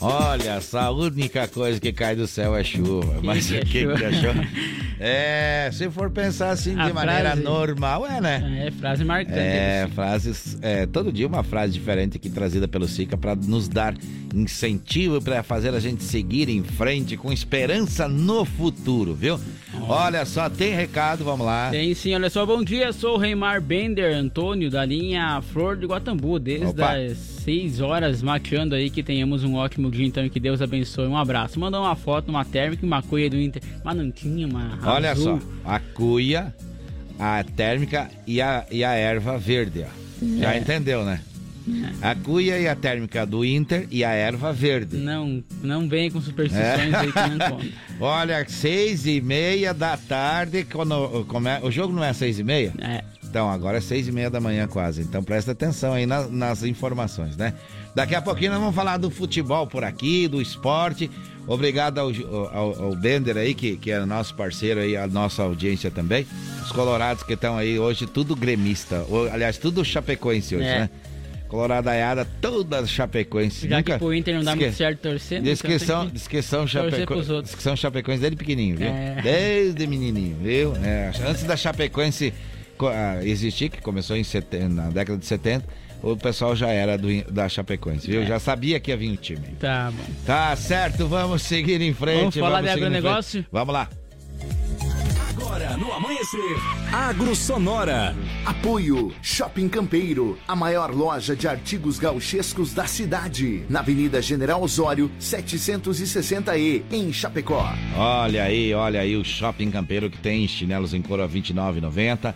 Olha, essa a única coisa que cai do céu é chuva. Mas
que
o
é
que,
chuva?
que achou? É, se for pensar assim
A
de maneira
frase-
normal, é, né?
É, frase marcante.
É, frases, é, todo dia uma frase diferente aqui trazida pelo Sica para nos dar incentivo para fazer a gente seguir em frente com esperança no futuro, viu? Olha só, tem recado, vamos lá.
Tem sim, olha só, bom dia, sou o Reimar Bender Antônio, da linha Flor de Guatambu, desde
Opa.
as 6 horas, mateando aí, que tenhamos um ótimo dia, então, que Deus abençoe, um abraço. Mandou uma foto, uma térmica uma cuia do Inter, mas não tinha uma
Olha
azul.
só, a cuia, a térmica e a, e a erva verde, ó. Já
É.
entendeu, né? A cuia e a térmica do Inter e a erva verde.
Não, não vem com superstições aí que não conta.
Olha, seis e meia da tarde, quando o jogo não é seis e meia?
É.
Então, agora é seis e meia da manhã quase. Então presta atenção aí na- nas informações, né? Daqui a pouquinho nós vamos falar do futebol por aqui, do esporte. Obrigado ao, ao, ao Bender aí, que, que é nosso parceiro aí, a nossa audiência também. Os colorados que estão aí hoje, tudo gremista. Aliás, tudo chapecoense hoje,
É.
né? Coloradaiada, toda chapecoense.
Já
Nunca-
que pro Inter não dá
Diz que-
muito certo torcendo,
Diz que
então torcer
chapeco... são chapecoenses desde pequenininho, viu?
É.
Desde menininho, viu? É, antes da Chapecoense co- ah, existir, que começou em 70, na década de 70, o pessoal já era do, da Chapecoense, viu?
É.
Já sabia que ia vir o time.
Tá bom.
Tá certo, vamos seguir em frente.
Vamos falar de
seguir em
agronegócio?
Vamos lá.
Agora no amanhecer. Agro Sonora. Apoio Shopping Campeiro, a maior loja de artigos gauchescos da cidade, na Avenida General Osório, 760E, em Chapecó.
Olha aí, olha aí o Shopping Campeiro que tem chinelos em couro a R$ 29,90.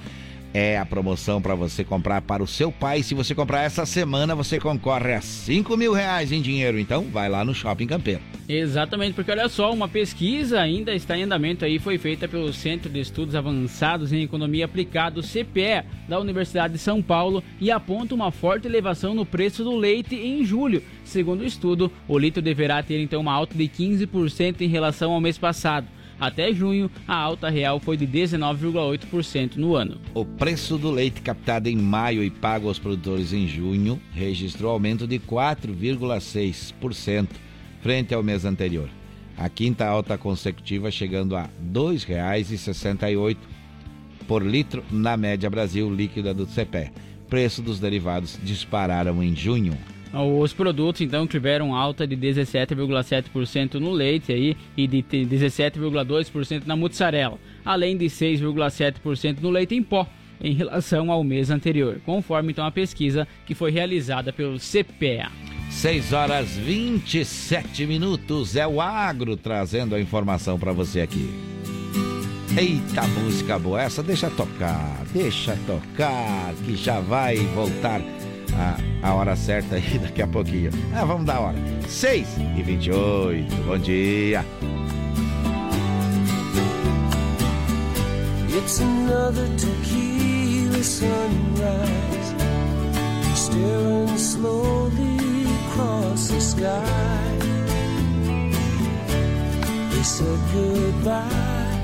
É a promoção para você comprar para o seu pai. Se você comprar essa semana, você concorre a 5 mil reais em dinheiro. Então, vai lá no Shopping Campeiro.
Exatamente, porque olha só, uma pesquisa ainda está em andamento aí, foi feita pelo Centro de Estudos Avançados em Economia Aplicada, CPE, da Universidade de São Paulo, e aponta uma forte elevação no preço do leite em julho. Segundo o estudo, o litro deverá ter então uma alta de 15% em relação ao mês passado. Até junho, a alta real foi de 19,8% no ano.
O preço do leite captado em maio e pago aos produtores em junho registrou aumento de 4,6% frente ao mês anterior. A quinta alta consecutiva chegando a R$ 2,68 por litro na média Brasil líquida do CPE. Preço dos derivados dispararam em junho.
Os produtos então tiveram alta de 17,7% no leite aí e de te- 17,2% na mussarela, além de 6,7% no leite em pó em relação ao mês anterior, conforme então a pesquisa que foi realizada pelo CPEA.
6 horas 27 minutos é o Agro trazendo a informação para você aqui. Eita música boa, essa deixa tocar, deixa tocar, que já vai voltar a, a hora certa aí daqui a pouquinho. Ah, vamos dar hora. 6 e 28, bom dia.
It's another tequila sunrise, staring slowly across the sky. They said goodbye.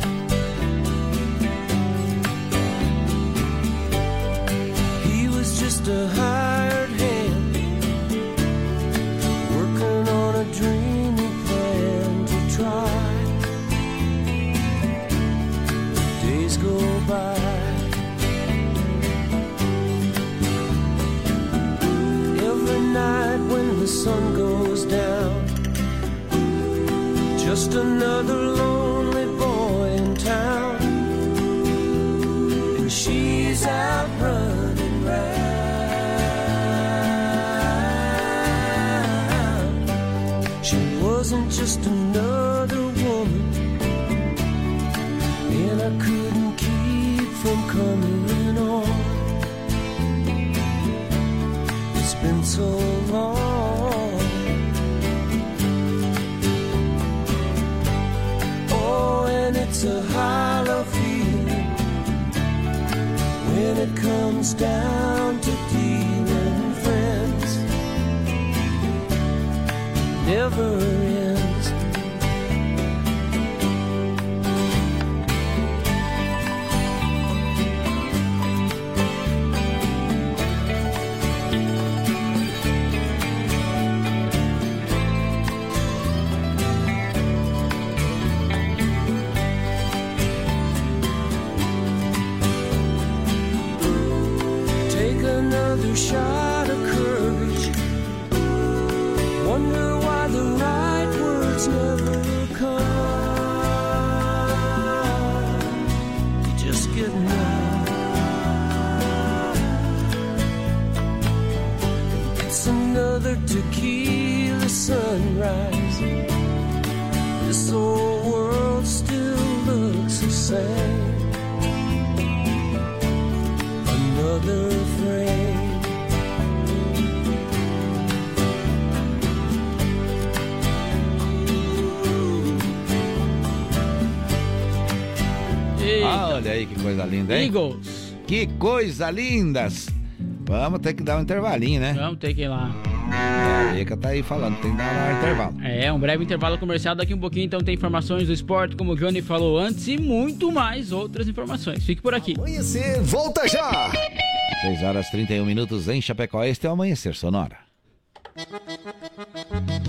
He was just a just another lonely boy in town, and she's out running round. She wasn't just another woman and I couldn't keep from coming on. It's been so long, comes down to dealing friends. Never
coisa linda, hein?
Eagles.
Que coisa lindas! Vamos ter que dar um intervalinho, né?
Vamos ter que ir lá.
A Eka tá aí falando, tem que dar um intervalo.
É, um breve intervalo comercial daqui um pouquinho, então tem informações do esporte, como o Johnny falou antes, e muito mais outras informações. Fique por aqui.
Amanhecer, volta já!
6 horas 31 minutos em Chapecó. Este é o Amanhecer Sonora.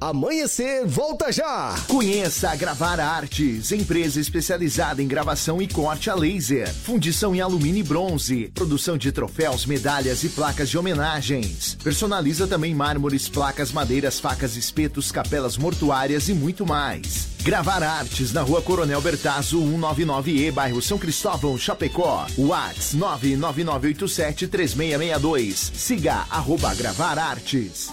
Amanhecer, volta já!
Conheça a Gravar Artes, empresa especializada em gravação e corte a laser, fundição em alumínio e bronze, produção de troféus, medalhas e placas de homenagens. Personaliza também mármores, placas, madeiras, facas, espetos, capelas mortuárias e muito mais. Gravar Artes na Rua Coronel Bertazzo, 199E, bairro São Cristóvão, Chapecó. Whats 999873662. Siga arroba Gravar Artes.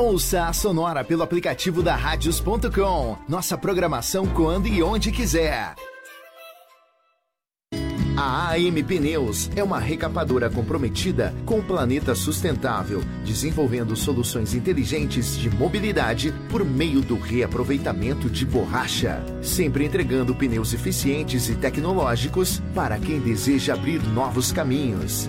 Ouça a Sonora pelo aplicativo da Radios.com. Nossa programação quando e onde quiser. A AM Pneus é uma recapadora comprometida com o planeta sustentável, desenvolvendo soluções inteligentes de mobilidade por meio do reaproveitamento de borracha, sempre entregando pneus eficientes e tecnológicos para quem deseja abrir novos caminhos.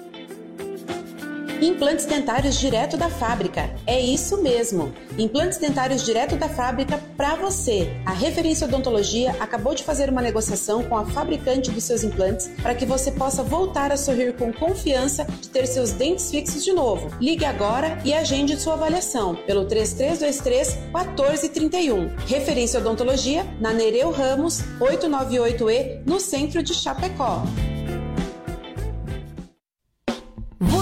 Implantes dentários direto da fábrica. É isso mesmo. Implantes dentários direto da fábrica para você. A Referência Odontologia acabou de fazer uma negociação com a fabricante dos seus implantes para que você possa voltar a sorrir com confiança de ter seus dentes fixos de novo. Ligue agora e agende sua avaliação pelo 3323 1431. Referência Odontologia na Nereu Ramos 898E, no centro de Chapecó.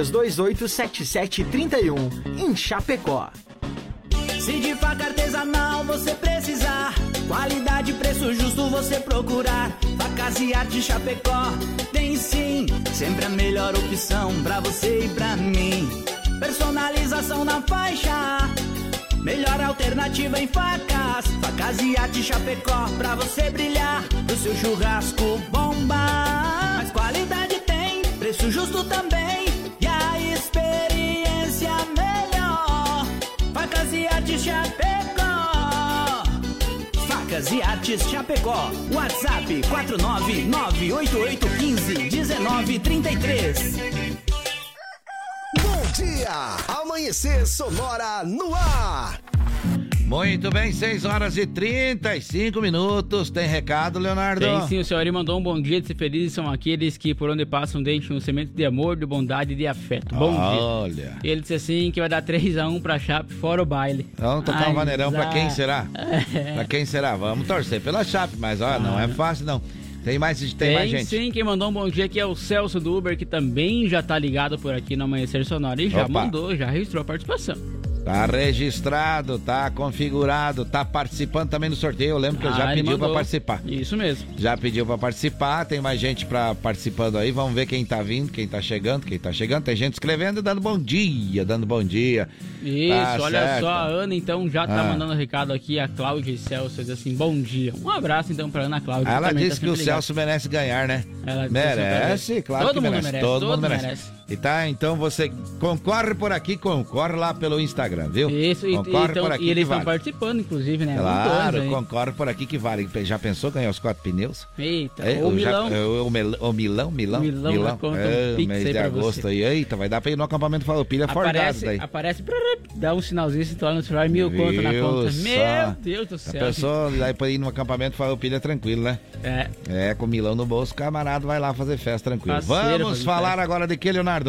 33287731, em Chapecó.
Se de faca artesanal você precisar, qualidade e preço justo você procurar. Facas e arte Chapecó tem sim, sempre a melhor opção pra você e pra mim. Personalização na faixa, melhor alternativa em facas. Facas e arte Chapecó pra você brilhar, o seu churrasco bomba. Mas qualidade tem, preço justo também experiência melhor. Facas e Artes Chapecó. Facas e Artes Chapecó. WhatsApp 49988151933.
Bom dia! Amanhecer Sonora no ar!
Muito bem, 6 horas e 35 minutos. Tem recado, Leonardo?
Tem sim, o senhor mandou um bom dia, de felizes são aqueles que por onde passam deixam um semente de amor, de bondade e de afeto. Bom
Olha.
dia. Ele disse assim que vai dar 3x1 pra Chape fora o baile.
Vamos tocar
Ai,
um vaneirão pra quem
ah.
será? Pra quem será? Vamos torcer pela Chape, mas ó, não é fácil não. Tem mais, tem,
Tem,
mais gente.
sim, quem mandou um bom dia aqui é o Celso do Uber, que também já tá ligado por aqui no Amanhecer Sonora e já
Opa.
mandou, já registrou a participação.
Tá registrado, tá configurado, tá participando também do sorteio. Eu lembro que eu já
Ah,
pediu pra
mandou.
participar.
Isso mesmo.
Já pediu pra participar, tem mais gente pra, participando aí. Vamos ver quem tá vindo, quem tá chegando, quem tá chegando. Tem gente escrevendo e dando bom dia, dando bom dia.
Isso,
Tá
olha
certo.
só, a Ana então já tá
Ah.
mandando recado aqui, a Cláudia e Celso, diz assim, bom dia. Um abraço então pra Ana Cláudia.
Ela
também
disse
tá
que o
ligada.
Celso merece ganhar, né?
Ela disse
merece,
que
claro
todo
que
mundo
merece.
merece,
Todo,
todo
mundo
mundo
merece. E tá, então você concorre por aqui, concorre lá pelo Instagram, viu?
Isso, e,
concorre
então,
por aqui
e eles estão
vale.
participando, inclusive, né?
Claro, concorre por aqui que vale. Já pensou ganhar os quatro pneus?
Eita,
É,
o
o já-
Milão.
é, o, o Milão, Milão,
Milão na conta, um
É,
pix
mês de agosto
você.
aí. Eita, vai dar pra ir no acampamento Farroupilha forgado
Aparece,
daí.
aparece, dá um sinalzinho, se lá no celular, mil conto na
Viu
conta.
só?
Meu Deus do
A
céu.
pessoa vai pra ir no acampamento Farroupilha tranquilo, né?
É.
É, com Milão no bolso, o camarada vai lá fazer festa tranquilo.
Parceiro,
Vamos falar
festa.
agora de que, Leonardo?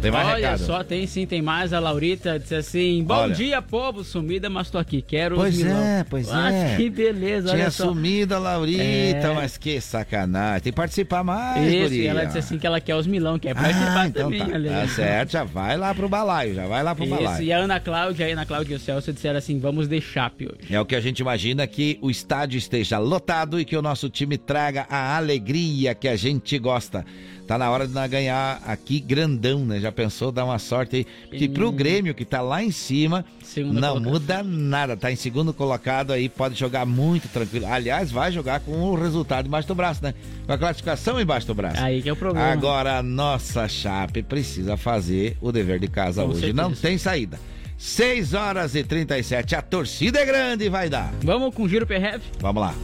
Tem mais
Olha
recado?
só, tem sim, tem mais. A Laurita disse assim: Bom
Olha.
dia, povo, sumida, mas tô aqui. Quero
Pois
milão.
é, pois
Ah,
é.
que beleza,
Tinha
olha só.
sumido a Laurita,
É.
mas que sacanagem. Tem que participar mais,
Isso, e
guria.
ela disse assim que ela quer os milão, quer participar
Ah, então
também.
tá.
olha
Tá certo, já vai lá pro balaio, já vai lá pro
Isso,
balaio.
e a Ana Cláudia, a Ana Cláudia e o Celso disseram assim: vamos de chape hoje.
É o que a gente imagina que o estádio esteja lotado e que o nosso time traga a alegria que a gente gosta. Tá na hora de nós ganhar aqui grandão, né? Já pensou dar uma sorte aí? Que pro Grêmio, que tá lá em cima,
Segunda
não muda nada. Tá em segundo colocado aí, pode jogar muito tranquilo. Aliás, vai jogar com o resultado embaixo do braço, né? Com a classificação embaixo do braço.
Aí que é o problema.
Agora a nossa Chape precisa fazer o dever de casa
Com
hoje.
certeza.
Não tem saída. 6 horas e 37. A torcida é grande vai dar.
Vamos com o giro PRF?
Vamos lá.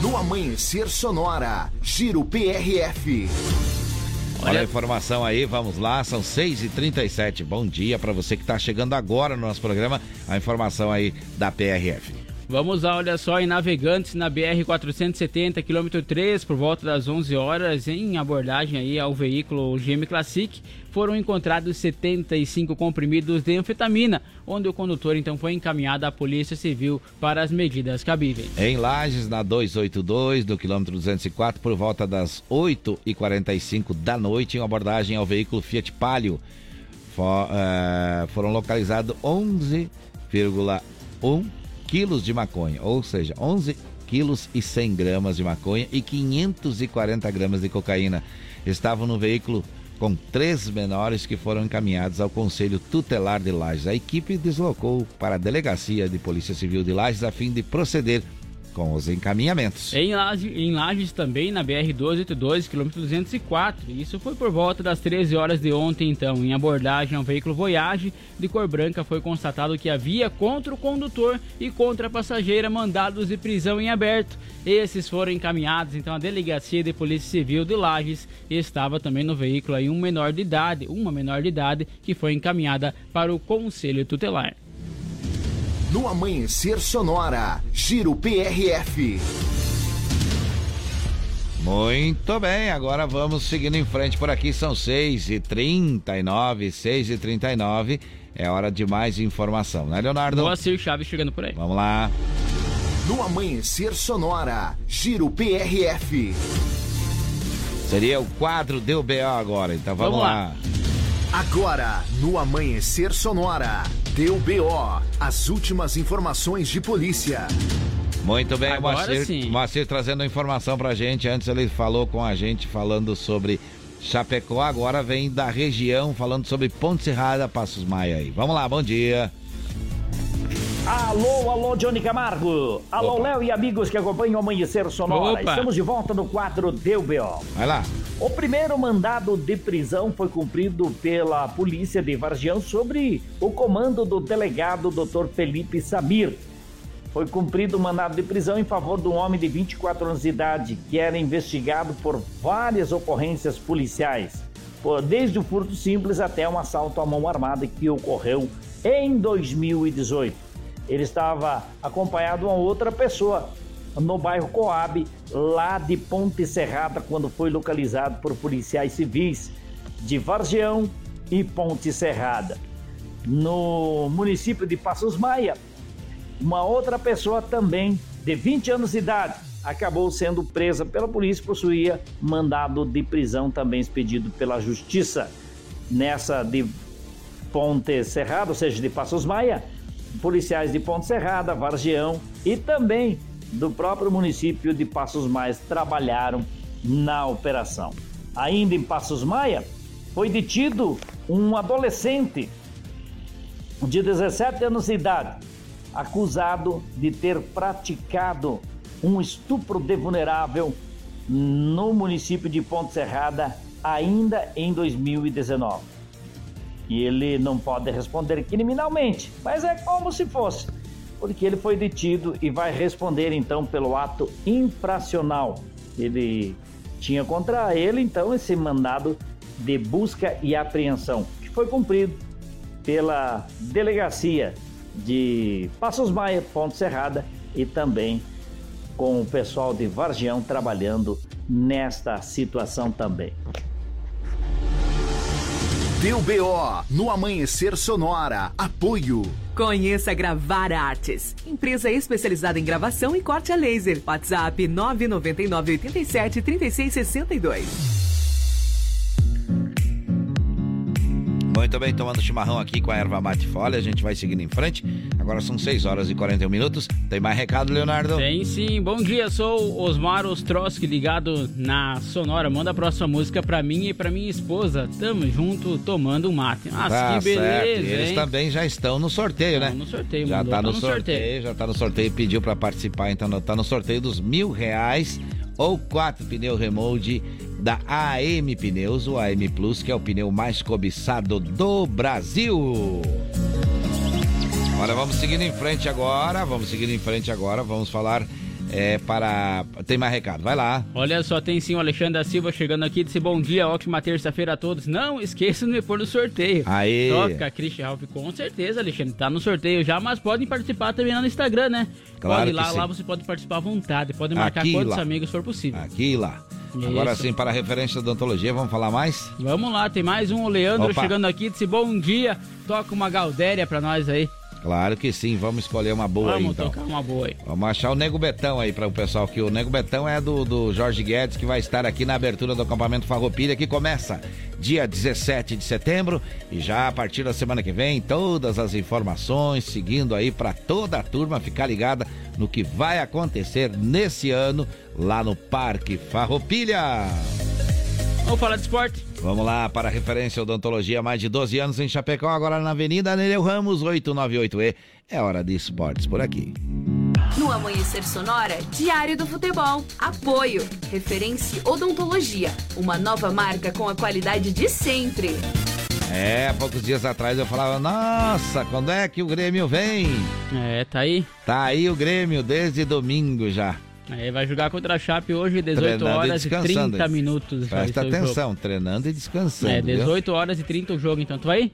No Amanhecer Sonora, Giro PRF.
Olha a informação aí, vamos lá, são 6h37. Bom dia para você que está chegando agora no nosso programa. A informação aí da PRF.
Vamos lá, olha só, em Navegantes, na BR-470, quilômetro 3, por volta das 11 horas, em abordagem aí ao veículo GM Classic, foram encontrados 75 comprimidos de anfetamina, onde o condutor então foi encaminhado à Polícia Civil para as medidas cabíveis.
Em Lages, na 282, do quilômetro 204, por volta das 8h45 da noite, em abordagem ao veículo Fiat Palio, fo- eh, foram localizados 11,1 quilos de maconha, ou seja, 11 quilos e 100 gramas de maconha e 540 gramas de cocaína. Estavam no veículo com três menores que foram encaminhados ao Conselho Tutelar de Lages. A equipe deslocou para a Delegacia de Polícia Civil de Lages a fim de proceder com os encaminhamentos.
Em Lages, em Lages também, na BR-282, quilômetro 204. Isso foi por volta das 13 horas de ontem, então. Em abordagem ao veículo Voyage de cor branca, foi constatado que havia contra o condutor e contra a passageira mandados de prisão em aberto. Esses foram encaminhados, então, à Delegacia de Polícia Civil de Lages. E estava também no veículo aí um menor de idade, uma menor de idade, que foi encaminhada para o Conselho Tutelar.
No Amanhecer Sonora, Giro PRF.
Muito bem, agora vamos seguindo em frente por aqui, são 6h39, 6h39. É hora de mais informação, né, Leonardo?
Moacir Chaves chegando por aí.
Vamos lá.
No Amanhecer Sonora, Giro PRF.
Seria o quadro Deu BO agora, então vamos,
Vamos
lá.
lá. Agora, no Amanhecer Sonora, deu BO, as últimas informações de polícia.
Muito bem,
Agora
Moacir,
sim.
Moacir trazendo a informação pra gente. Antes ele falou com a gente falando sobre Chapecó, agora vem da região falando sobre Ponte Serrada, Passos Maia aí. Vamos lá, bom dia.
Alô, alô, Johnny Camargo. Alô,
Opa.
Léo e amigos que acompanham o Amanhecer Sonora.
Opa.
Estamos de volta no quadro Deu B.O.
Vai lá.
O primeiro mandado de prisão foi cumprido pela polícia de Vargião sobre o comando do delegado Dr. Felipe Samir. Foi cumprido o mandado de prisão em favor de um homem de 24 anos de idade que era investigado por várias ocorrências policiais, desde o furto simples até um assalto à mão armada que ocorreu em 2018. Ele estava acompanhado de uma outra pessoa no bairro Coab, lá de Ponte Serrada, quando foi localizado por policiais civis de Vargião e Ponte Serrada. No município de Passos Maia, uma outra pessoa também, de 20 anos de idade, acabou sendo presa pela polícia possuía mandado de prisão também expedido pela justiça. Nessa de Ponte Serrada, ou seja, de Passos Maia, policiais de Ponte Serrada, Vargião e também do próprio município de Passos Maia trabalharam na operação. Ainda em Passos Maia, foi detido um adolescente de 17 anos de idade, acusado de ter praticado um estupro de vulnerável no município de Ponte Serrada ainda em 2019. E ele não pode responder criminalmente, mas é como se fosse, porque ele foi detido e vai responder então pelo ato infracional. Ele tinha contra ele então esse mandado de busca e apreensão, que foi cumprido pela delegacia de Passos Maia, Ponte Serrada e também com o pessoal de Vargião trabalhando nesta situação também.
Deu BO no Amanhecer Sonora. Apoio.
Conheça Gravar Artes, empresa especializada em gravação e corte a laser. WhatsApp 999 87 36 62.
Muito bem, tomando chimarrão aqui com a erva mate folha, a gente vai seguindo em frente. Agora são 6 horas e 41 minutos. Tem mais recado, Leonardo?
Tem sim. Bom dia, sou Osmar Ostroski, ligado na Sonora. Manda a próxima música pra mim e pra minha esposa. Tamo junto, tomando um mate. Ah,
Tá
que beleza,
certo. E Eles
hein?
também já estão no sorteio, né?
Estão no sorteio,
já
mandou,
tá
tá
no,
no
sorteio,
sorteio.
já tá no sorteio, pediu pra participar, então tá no sorteio dos mil reais ou quatro pneu remold da AM Pneus, o AM Plus, que é o pneu mais cobiçado do Brasil. Olha, vamos seguindo em frente agora, vamos seguindo em frente agora, vamos falar é, para... Tem mais recado, vai lá.
Olha só, tem sim o Alexandre da Silva chegando aqui, disse bom dia, ótima terça-feira a todos. Não esqueça de me pôr no sorteio.
Aê.
Toca, Christian Ralph, com certeza, Alexandre, tá no sorteio já, mas podem participar também lá no Instagram, né?
Claro
pode ir
que
lá,
sim.
lá você pode participar à vontade, pode marcar
Aqui
quantos
lá.
amigos for possível.
Aqui e lá. Agora
Isso.
sim, para a referência da odontologia, vamos falar mais?
Vamos lá, tem mais um, o Leandro
Opa.
chegando aqui, disse bom dia, toca uma Galdéria pra nós aí.
Claro que sim, vamos escolher uma boa aí
Vamos
então.
tocar uma boa aí.
Vamos achar o Nego Betão aí para o pessoal, que o Nego Betão é do, do Jorge Guedes, que vai estar aqui na abertura do acampamento Farroupilha, que começa dia 17 de setembro e já a partir da semana que vem, todas as informações, seguindo aí para toda a turma ficar ligada no que vai acontecer nesse ano lá no Parque Farroupilha.
Vamos falar de esporte?
Vamos lá para a referência odontologia, mais de 12 anos em Chapecó, agora na Avenida Nereu Ramos, 898E. É hora de esportes por aqui.
No Amanhecer Sonora, Diário do Futebol. Apoio. Referência Odontologia. Uma nova marca com a qualidade de sempre.
É, há poucos dias atrás eu falava, nossa, quando é que o Grêmio vem?
É, tá aí.
Tá aí o Grêmio desde domingo já.
Aí vai jogar contra a Chape hoje, 18
Treinando e
horas e,
descansando.
30 minutos.
Presta atenção, treinando e descansando.
É,
viu?
18 horas e 30 o jogo, então tu vai?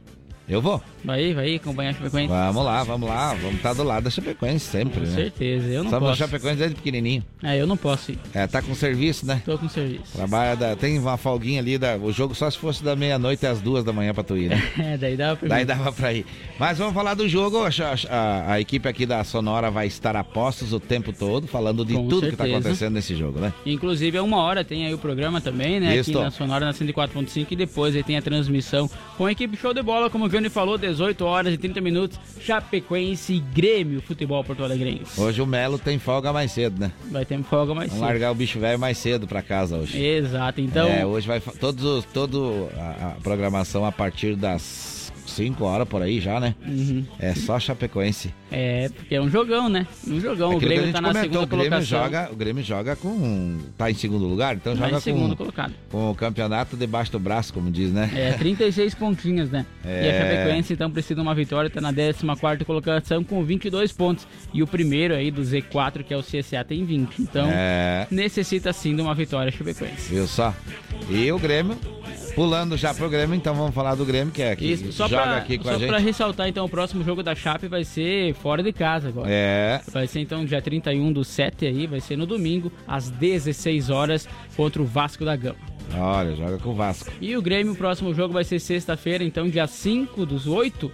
Eu vou.
Vai, vai acompanhar a Chapecoense.
Vamos lá, vamos lá. Vamos estar do lado da Chapecoense sempre,
Com
né?
certeza, eu não
Somos
posso.
Chapecoense desde pequenininho.
É, eu não posso ir.
É, tá com serviço, né?
Tô com serviço.
Trabalha, da- tem uma folguinha ali, da, o jogo só se fosse da meia-noite às duas da manhã pra tu ir, né?
É, daí dava pra
Daí
mim.
dava pra ir. Mas vamos falar do jogo. A, a- a equipe aqui da Sonora vai estar a postos o tempo todo, falando de
Com
tudo que tá
certeza.
acontecendo nesse jogo, né?
Inclusive, é uma hora tem aí o programa também, né?
Isso.
Aqui na Sonora, na 104.5. E depois aí tem a transmissão com a equipe Show de Bola, como o Johnny falou, 18 horas e 30 minutos. Chapecoense e Grêmio Futebol Porto Alegrense.
Hoje o Melo tem folga mais cedo, né?
Vai ter folga mais
Vamos
cedo.
largar o bicho velho mais cedo pra casa hoje.
Exato, então.
É, hoje vai todos os, todo a, a programação a partir das 5 horas por aí já, né?
Uhum.
É só Chapecoense.
É, porque é um jogão, né? Um jogão. o
Aquilo que a
Grêmio tá na
comentou,
segunda
o Grêmio
colocação.
joga, o Grêmio joga com tá em segundo lugar, então
Tá
joga
em segundo
com
colocado.
com o campeonato debaixo do braço, como diz, né?
É, 36 pontinhos, né? E a
É.
Chapecoense então precisa de uma vitória, tá na 14 colocação com 22 pontos. E o primeiro aí do Z4, que é o CSA, tem 20. Então,
É.
necessita sim de uma vitória Chapecoense.
Viu só? E o Grêmio, pulando já pro Grêmio, então vamos falar do Grêmio, que é que
Isso, só
joga
pra,
aqui com
só
a gente.
pra ressaltar, então, o próximo jogo da Chape vai ser fora de casa agora.
É.
Vai ser então dia 31 do 7 aí, vai ser no domingo, às 16 horas, contra o Vasco da Gama.
Olha, joga com o Vasco.
E o Grêmio, o próximo jogo vai ser sexta-feira, então dia 5 dos 8.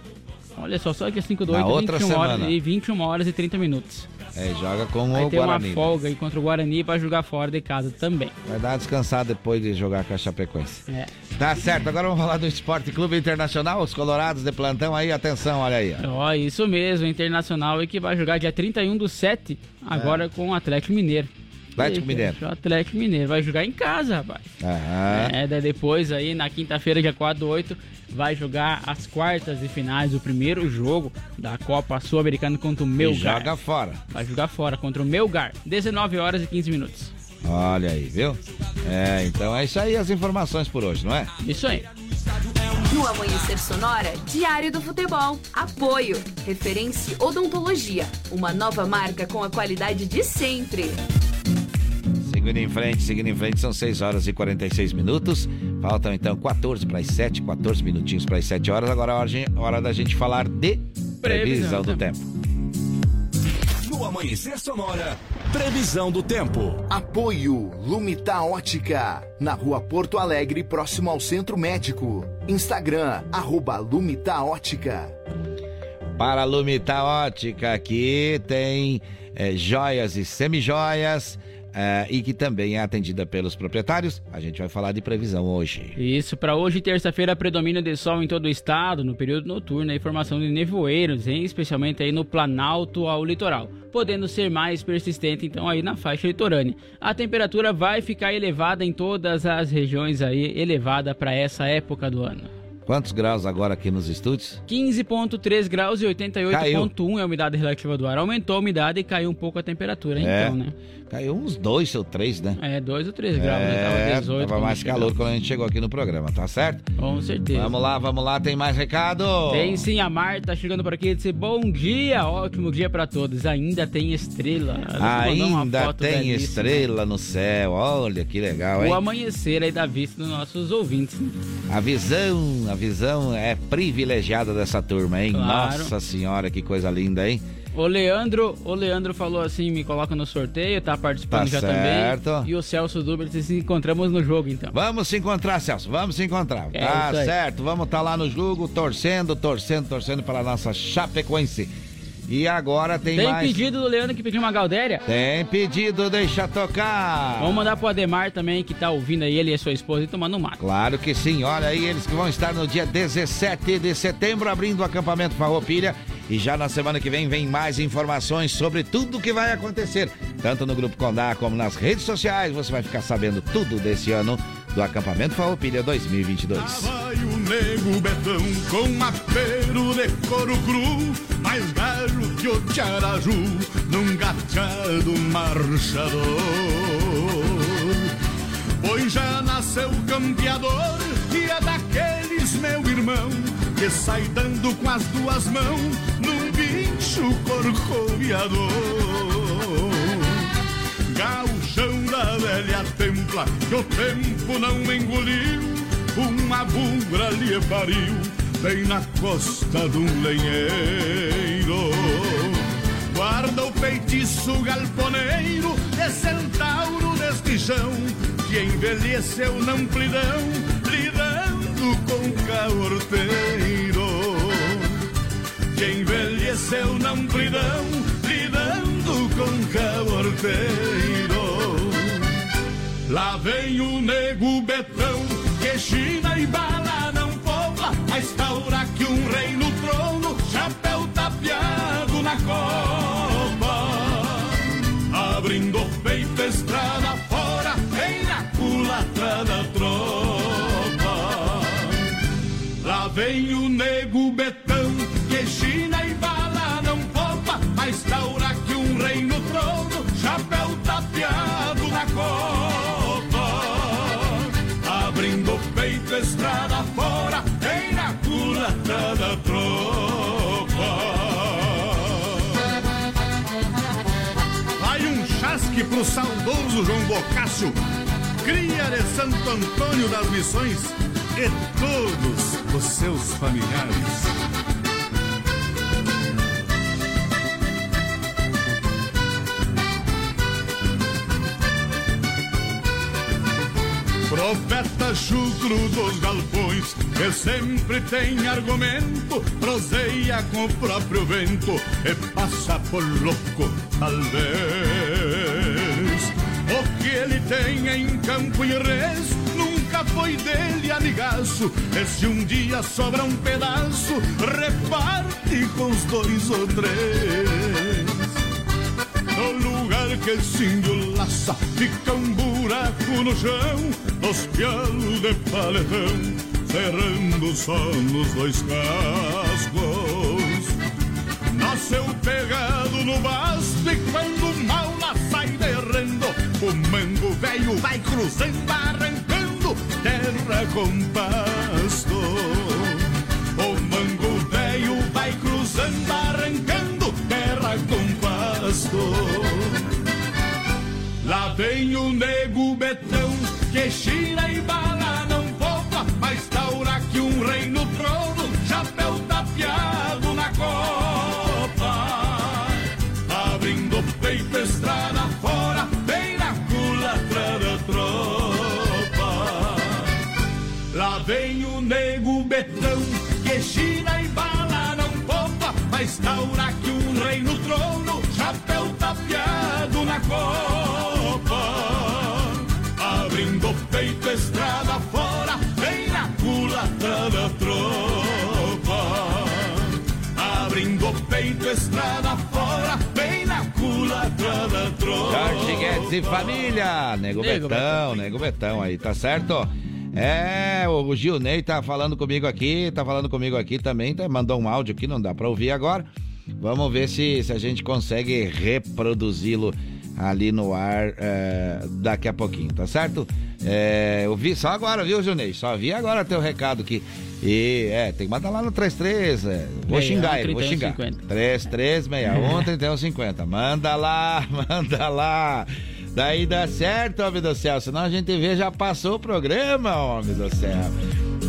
Olha só, só dia 5 do
Na
8,
outra
21 horas,
semana.
e 21 horas e 30 minutos.
É, joga com
Vai
o
ter
Guarani.
uma
né?
folga aí contra o Guarani pra jogar fora de casa também.
Vai dar uma descansada depois de jogar com a Chapecoense.
É.
Tá certo, agora vamos falar do Esporte Clube Internacional, os colorados de plantão aí, atenção, olha aí. ó.
Ó, isso mesmo, Internacional e que vai jogar dia 31 do 7, agora com o Atlético Mineiro.
Atlético Mineiro.
O Atlético Mineiro vai jogar em casa, rapaz.
Aham.
É, daí depois aí na quinta-feira, dia 4 do 8, vai jogar as quartas e finais, o primeiro jogo da Copa Sul-Americana contra o Melgar.
joga fora.
Vai jogar fora contra o Melgar, 19 horas e 15 minutos.
Olha aí, viu? É, então é isso aí as informações por hoje, não é?
Isso aí.
No Amanhecer Sonora, Diário do Futebol. Apoio. Referência Odontologia. Uma nova marca com a qualidade de sempre.
Seguindo em frente, seguindo em frente, são 6 horas e 46 minutos. Faltam então 14 para as 7, 14 minutinhos para as 7 horas. Agora é hora, da gente falar de previsão do tempo.
No Amanhecer Sonora, previsão do tempo.
Apoio Lumita Ótica, na rua Porto Alegre, próximo ao Centro Médico. Instagram, arroba Lumita Ótica.
Para a Lumita Ótica, aqui tem eh, joias e semijoias eh, e que também é atendida pelos proprietários. A gente vai falar de previsão hoje.
Isso, para hoje, terça-feira, predomínio de sol em todo o estado, no período noturno, a informação de nevoeiros, hein? especialmente aí no Planalto ao litoral, podendo ser mais persistente, então, aí na faixa litorânea. A temperatura vai ficar elevada em todas as regiões aí, elevada para essa época do ano.
Quantos graus agora aqui nos estúdios?
15,3 graus e 88,1
Caiu.
é a umidade relativa do ar. Aumentou a umidade e caiu um pouco a temperatura,
É.
então, né?
Caiu uns 2 ou 3, né?
É, 2 ou 3 graus, né?
É,
Tava 18.
tava
quando
mais
chegamos.
calor quando a gente chegou aqui no programa, tá certo?
Com certeza.
Vamos lá, vamos lá, tem mais recado?
Tem sim, a Marta chegando por aqui disse bom dia, ótimo dia pra todos. Ainda tem estrela.
Ainda tem estrela no céu, olha que legal, hein?
O amanhecer aí da vista dos nossos ouvintes. né?
A visão, a visão é privilegiada dessa turma, hein?
Claro.
Nossa senhora, que coisa linda, hein?
O Leandro, o Leandro falou assim, me coloca no sorteio, tá participando
Tá
já
certo.
também. E o Celso Duber se encontramos no jogo então.
Vamos se encontrar, Celso, vamos se encontrar.
É
tá certo, vamos estar lá no jogo, torcendo, torcendo, torcendo para a nossa Chapecoense. E agora tem,
Tem
mais...
pedido do Leandro que pediu uma Galdéria?
Tem pedido, deixa tocar.
Vamos mandar pro Ademar também, que tá ouvindo aí, ele e a sua esposa, e tomando um mato.
Claro que sim, olha aí, eles que vão estar no dia 17 de setembro abrindo o acampamento Farroupilha e já na semana que vem vem mais informações sobre tudo que vai acontecer, tanto no Grupo Condá como nas redes sociais, você vai ficar sabendo tudo desse ano do acampamento Farroupilha 2022.
Vai o nego Betão com apero de couro cru, mais velho que o Tiaraju, num gateado marchador. Pois já nasceu campeador e é daqueles, meu irmão, que sai dando com as duas mãos num bicho corcoviador. Gauchão da velha templa, que o tempo não engoliu, uma bubra lhe pariu,
bem na costa de um lenheiro. Guarda o feitiço galponeiro de centauro deste chão, que envelheceu na amplidão, lidando com caorteiro. Que envelheceu na amplidão, lidando com caorteiro. Lá vem o nego betão, que China e bala não pobla, a instaura que um rei no trono, chapéu tapeado na copa. Abrindo o peito, estrada fora, vem na culatra da tropa. Lá vem o nego betão, que China pro saudoso João Bocácio, cria de Santo Antônio das Missões e todos os seus familiares. Profeta chucro dos galpões, que sempre tem argumento, proseia com o próprio vento e passa por louco, talvez. O que ele tem em campo e res nunca foi dele amigaço. E se um dia sobra um pedaço, reparte com os dois ou três. No lugar que esse laça, fica um buraco no chão, os pialos de paletão, ferrando só nos dois cascos. Nasceu pegado no basto e quando o mango velho vai cruzando, arrancando terra com pasto. O mango velho vai cruzando, arrancando terra com pasto. Lá vem o nego betão, que chira e bala taura que um rei no trono, chapéu tapeado na copa. Abrindo o peito, estrada fora, bem na culatra da tropa. Abrindo o peito, estrada fora, bem na culatra da tropa.
Jorge Guedes e família. Nego,
Nego
Betão, Nego Betão aí, tá certo? É, o Gilney tá falando comigo aqui, tá falando comigo aqui também, tá, mandou um áudio aqui, não dá pra ouvir agora. Vamos ver se, se a gente consegue reproduzi-lo ali no ar é, daqui a pouquinho, tá certo? É, eu vi só agora, viu, Gilney? Só vi agora teu recado aqui. E é, tem que mandar lá no 33. É, vou
61,
xingar ele, vou
31,
xingar.
50.
3361 3150. Manda lá, manda lá. Daí dá certo, homem do céu. Senão a gente vê, já passou o programa, homem do céu.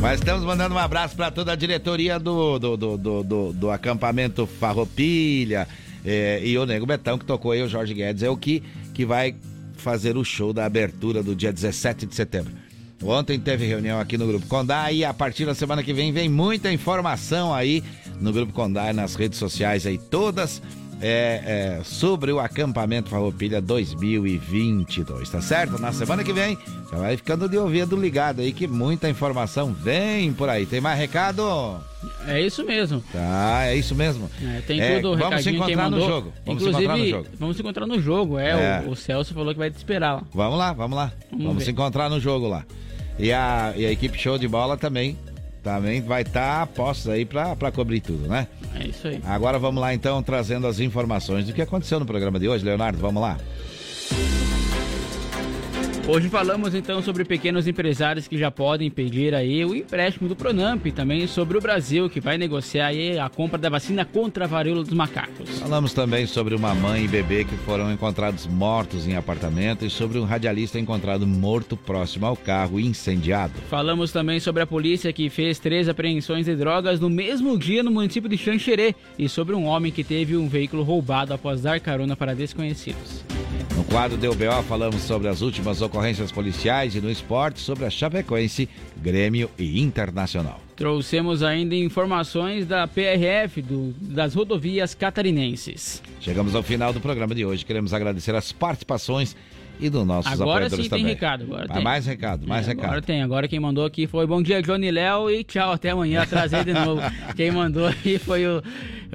Mas estamos mandando um abraço para toda a diretoria do, do, do, do, do- do acampamento Farroupilha. eh, e o Nego Betão, que tocou aí, o Jorge Guedes, é o que, que vai fazer o show da abertura do dia 17 de setembro. Ontem teve reunião aqui no Grupo Condá e a partir da semana que vem vem muita informação aí no Grupo Condá e nas redes sociais aí, todas é, é, sobre o acampamento Farroupilha 2022, tá certo? Na semana que vem, já vai ficando de ouvido ligado aí que muita informação vem por aí. Tem mais recado?
É isso mesmo.
Tá, é isso mesmo.
É, tem
É,
tudo o
Vamos se encontrar no jogo. Vamos se
Inclusive,
encontrar no jogo.
vamos se encontrar no jogo. É,
É.
O, o Celso falou que vai te esperar lá.
Vamos lá, vamos lá.
Vamos
Vamos, se encontrar no jogo lá. E a, e a equipe show de bola também. Também vai estar a postos aí pra cobrir tudo, né?
É isso aí.
Agora vamos lá então, trazendo as informações do que aconteceu no programa de hoje, Leonardo. Vamos lá.
Hoje falamos então sobre pequenos empresários que já podem pedir aí o empréstimo do Pronamp, também sobre o Brasil que vai negociar aí a compra da vacina contra a varíola dos macacos.
Falamos também sobre uma mãe e bebê que foram encontrados mortos em apartamento e sobre um radialista encontrado morto próximo ao carro incendiado.
Falamos também sobre a polícia que fez três apreensões de drogas no mesmo dia no município de Xanxerê e sobre um homem que teve um veículo roubado após dar carona para desconhecidos.
No quadro do UBO falamos sobre as últimas ocorrências policiais e no esporte sobre a Chapecoense, Grêmio e Internacional.
Trouxemos ainda informações da PRF, do, das rodovias catarinenses.
Chegamos ao final do programa de hoje. Queremos agradecer as participações e dos nossos
agora
apoiadores
sim
também.
tem recado. Agora tem.
Mais recado, mais
É,
recado.
Agora tem. Agora quem mandou aqui foi bom dia, Johnny Léo e tchau, até amanhã. Atrasei de novo. quem mandou aí foi o,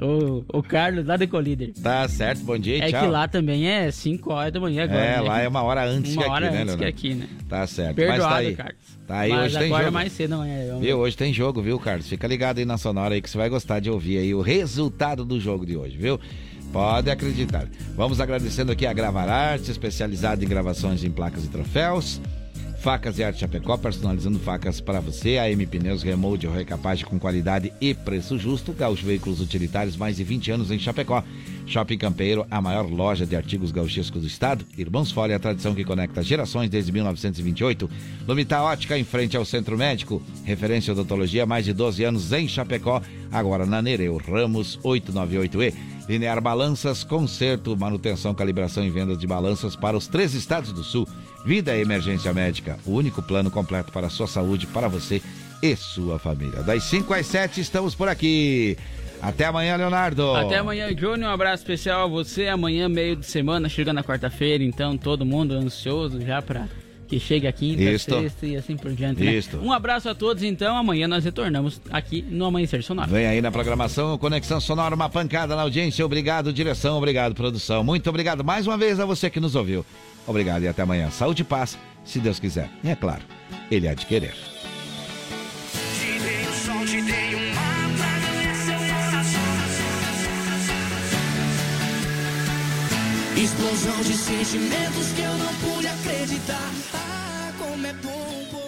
o, o Carlos lá do Ecolíder.
Tá certo, bom dia e
É
tchau.
que lá também é 5 horas da manhã agora.
É,
né?
lá é uma hora antes
Uma
que aqui,
hora
né,
antes que aqui, né?
Tá certo.
Perdoado,
Mas tá aí.
Carlos.
Tá aí,
Mas
hoje tem jogo.
mais cedo amanhã. vamos
Viu? Hoje tem jogo, viu, Carlos? Fica ligado aí na Sonora aí que você vai gostar de ouvir aí o resultado do jogo de hoje, viu? Pode acreditar. Vamos agradecendo aqui a Gravar Arte, especializada em gravações em placas e troféus. Facas e Arte Chapecó, personalizando facas para você. A M Pneus Remold Recapagem com qualidade e preço justo. Gaúcho Veículos Utilitários, mais de 20 anos em Chapecó. Shopping Campeiro, a maior loja de artigos gauchescos do estado. Irmãos Folha, a tradição que conecta gerações desde 1928. Lumita Ótica, em frente ao Centro Médico. Referência odontologia, mais de 12 anos em Chapecó. Agora na Nereu Ramos 898E. Linear Balanças, conserto, manutenção, calibração e vendas de balanças para os três estados do sul. Vida e Emergência Médica, o único plano completo para a sua saúde, para você e sua família. Das 5 às 7 estamos por aqui. Até amanhã, Leonardo.
Até amanhã, Johnny. Um abraço especial a você. Amanhã, meio de semana, chegando na quarta-feira, então todo mundo ansioso já pra que chegue a quinta,
Isto.
sexta e assim por diante. né?
Isto.
Um abraço a todos, então. Amanhã nós retornamos aqui no Amanhecer Sonora.
Vem aí na programação Conexão Sonora, uma pancada na audiência. Obrigado, direção. Obrigado, produção. Muito obrigado mais uma vez a você que nos ouviu. Obrigado e até amanhã. Saúde e paz, se Deus quiser. E é claro, Ele há de querer.
Explosão de sentimentos que eu não pude acreditar. Ah, como é bom